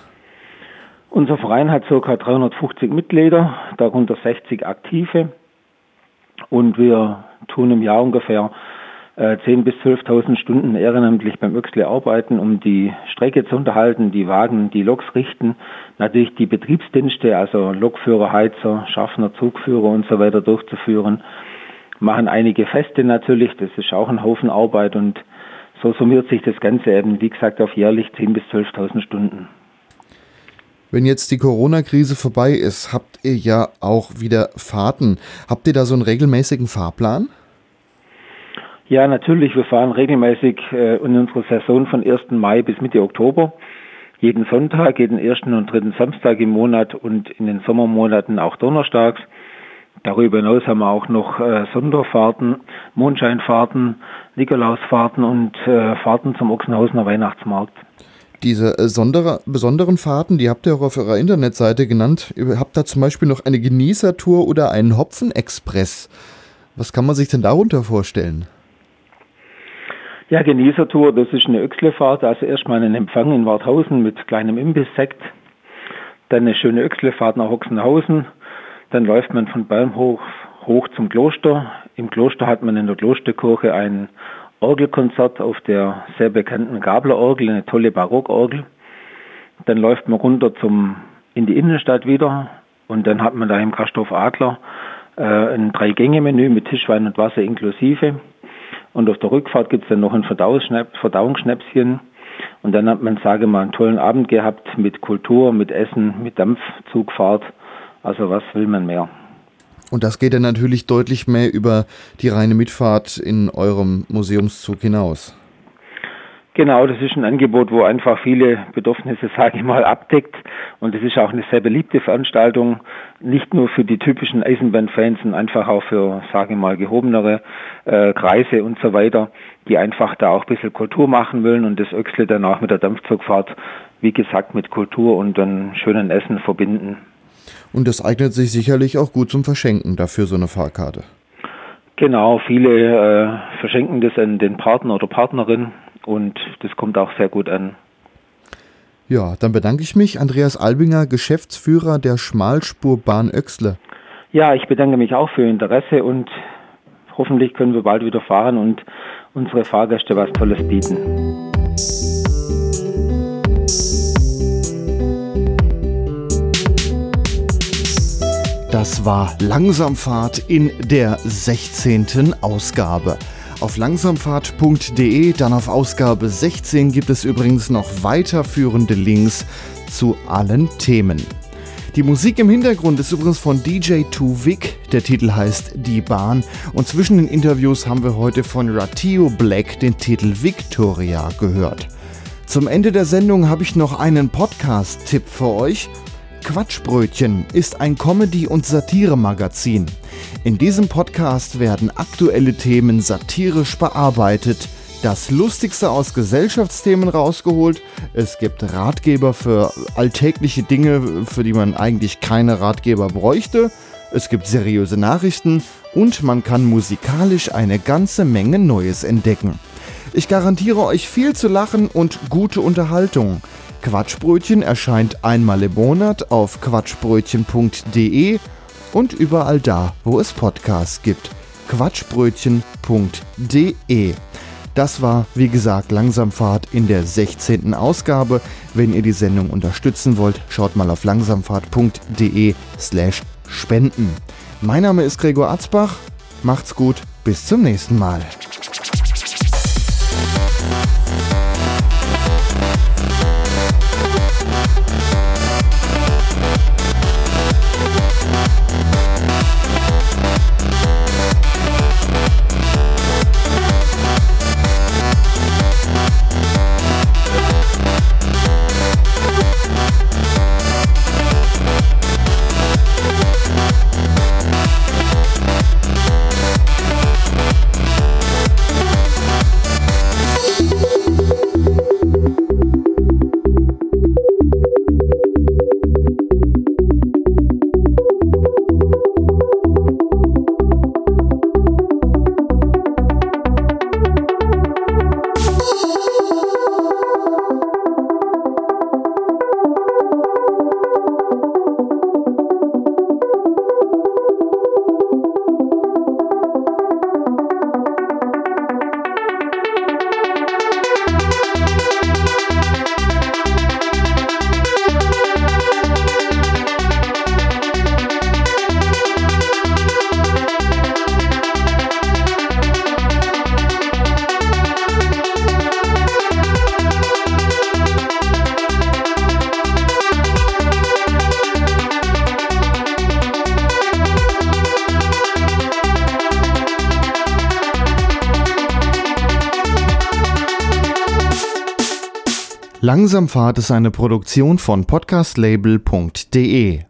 Unser Verein hat ca. 350 Mitglieder, darunter 60 aktive. Und wir tun im Jahr ungefähr äh, 10.000 bis 12.000 Stunden ehrenamtlich beim Öxle arbeiten, um die Strecke zu unterhalten, die Wagen, die Loks richten, natürlich die Betriebsdienste, also Lokführer, Heizer, Schaffner, Zugführer und so weiter durchzuführen. Machen einige Feste natürlich, das ist auch ein Haufen Arbeit und so summiert sich das Ganze eben, wie gesagt, auf jährlich 10.000 bis 12.000 Stunden. Wenn jetzt die Corona-Krise vorbei ist, habt ihr ja auch wieder Fahrten. Habt ihr da so einen regelmäßigen Fahrplan? Ja, natürlich. Wir fahren regelmäßig äh, in unserer Saison von 1. Mai bis Mitte Oktober. Jeden Sonntag, jeden ersten und dritten Samstag im Monat und in den Sommermonaten auch donnerstags. Darüber hinaus haben wir auch noch äh, Sonderfahrten, Mondscheinfahrten, Nikolausfahrten und äh, Fahrten zum Ochsenhausener Weihnachtsmarkt. Diese äh, Sonder besonderen Fahrten, die habt ihr auch auf eurer Internetseite genannt. Ihr habt da zum Beispiel noch eine Genießertour oder einen Hopfenexpress. Was kann man sich denn darunter vorstellen? Ja, Genießertour, das ist eine Öxlefahrt. Also erstmal einen Empfang in Warthausen mit kleinem Imbissekt. Dann eine schöne Öxlefahrt nach Ochsenhausen. Dann läuft man von Baumhof hoch zum Kloster. Im Kloster hat man in der Klosterkirche ein Orgelkonzert auf der sehr bekannten Gablerorgel, eine tolle Barockorgel. Dann läuft man runter zum, in die Innenstadt wieder und dann hat man da im Gasthof Adler äh, ein Drei-Gänge-Menü mit Tisch, Wein und Wasser inklusive. Und auf der Rückfahrt gibt es dann noch ein Verdauungsschnäpschen. Und dann hat man, sage mal, einen tollen Abend gehabt mit Kultur, mit Essen, mit Dampfzugfahrt. Also was will man mehr? Und das geht dann natürlich deutlich mehr über die reine Mitfahrt in eurem Museumszug hinaus. Genau, das ist ein Angebot, wo einfach viele Bedürfnisse, sage ich mal, abdeckt. Und es ist auch eine sehr beliebte Veranstaltung, nicht nur für die typischen Eisenbahnfans, sondern einfach auch für, sage ich mal, gehobenere äh, Kreise und so weiter, die einfach da auch ein bisschen Kultur machen wollen und das Öxle dann auch mit der Dampfzugfahrt, wie gesagt, mit Kultur und dann schönen Essen verbinden. Und das eignet sich sicherlich auch gut zum Verschenken dafür so eine Fahrkarte. Genau, viele äh, verschenken das an den Partner oder Partnerin und das kommt auch sehr gut an. Ja, dann bedanke ich mich, Andreas Albinger, Geschäftsführer der Schmalspurbahn Öxle. Ja, ich bedanke mich auch für Ihr Interesse und hoffentlich können wir bald wieder fahren und unsere Fahrgäste was Tolles bieten. Das war Langsamfahrt in der 16. Ausgabe. Auf langsamfahrt.de, dann auf Ausgabe 16 gibt es übrigens noch weiterführende Links zu allen Themen. Die Musik im Hintergrund ist übrigens von DJ Tuvik, der Titel heißt Die Bahn und zwischen den Interviews haben wir heute von Ratio Black den Titel Victoria gehört. Zum Ende der Sendung habe ich noch einen Podcast-Tipp für euch. Quatschbrötchen ist ein Comedy- und Satire-Magazin. In diesem Podcast werden aktuelle Themen satirisch bearbeitet, das Lustigste aus Gesellschaftsthemen rausgeholt. Es gibt Ratgeber für alltägliche Dinge, für die man eigentlich keine Ratgeber bräuchte. Es gibt seriöse Nachrichten und man kann musikalisch eine ganze Menge Neues entdecken. Ich garantiere euch viel zu lachen und gute Unterhaltung. Quatschbrötchen erscheint einmal im Monat auf quatschbrötchen.de und überall da, wo es Podcasts gibt. quatschbrötchen.de das war, wie gesagt, Langsamfahrt in der 16. Ausgabe. Wenn ihr die Sendung unterstützen wollt, schaut mal auf langsamfahrt.de slash spenden. Mein Name ist Gregor Atzbach. Macht's gut, bis zum nächsten Mal. Langsamfahrt ist eine Produktion von podcastlabel.de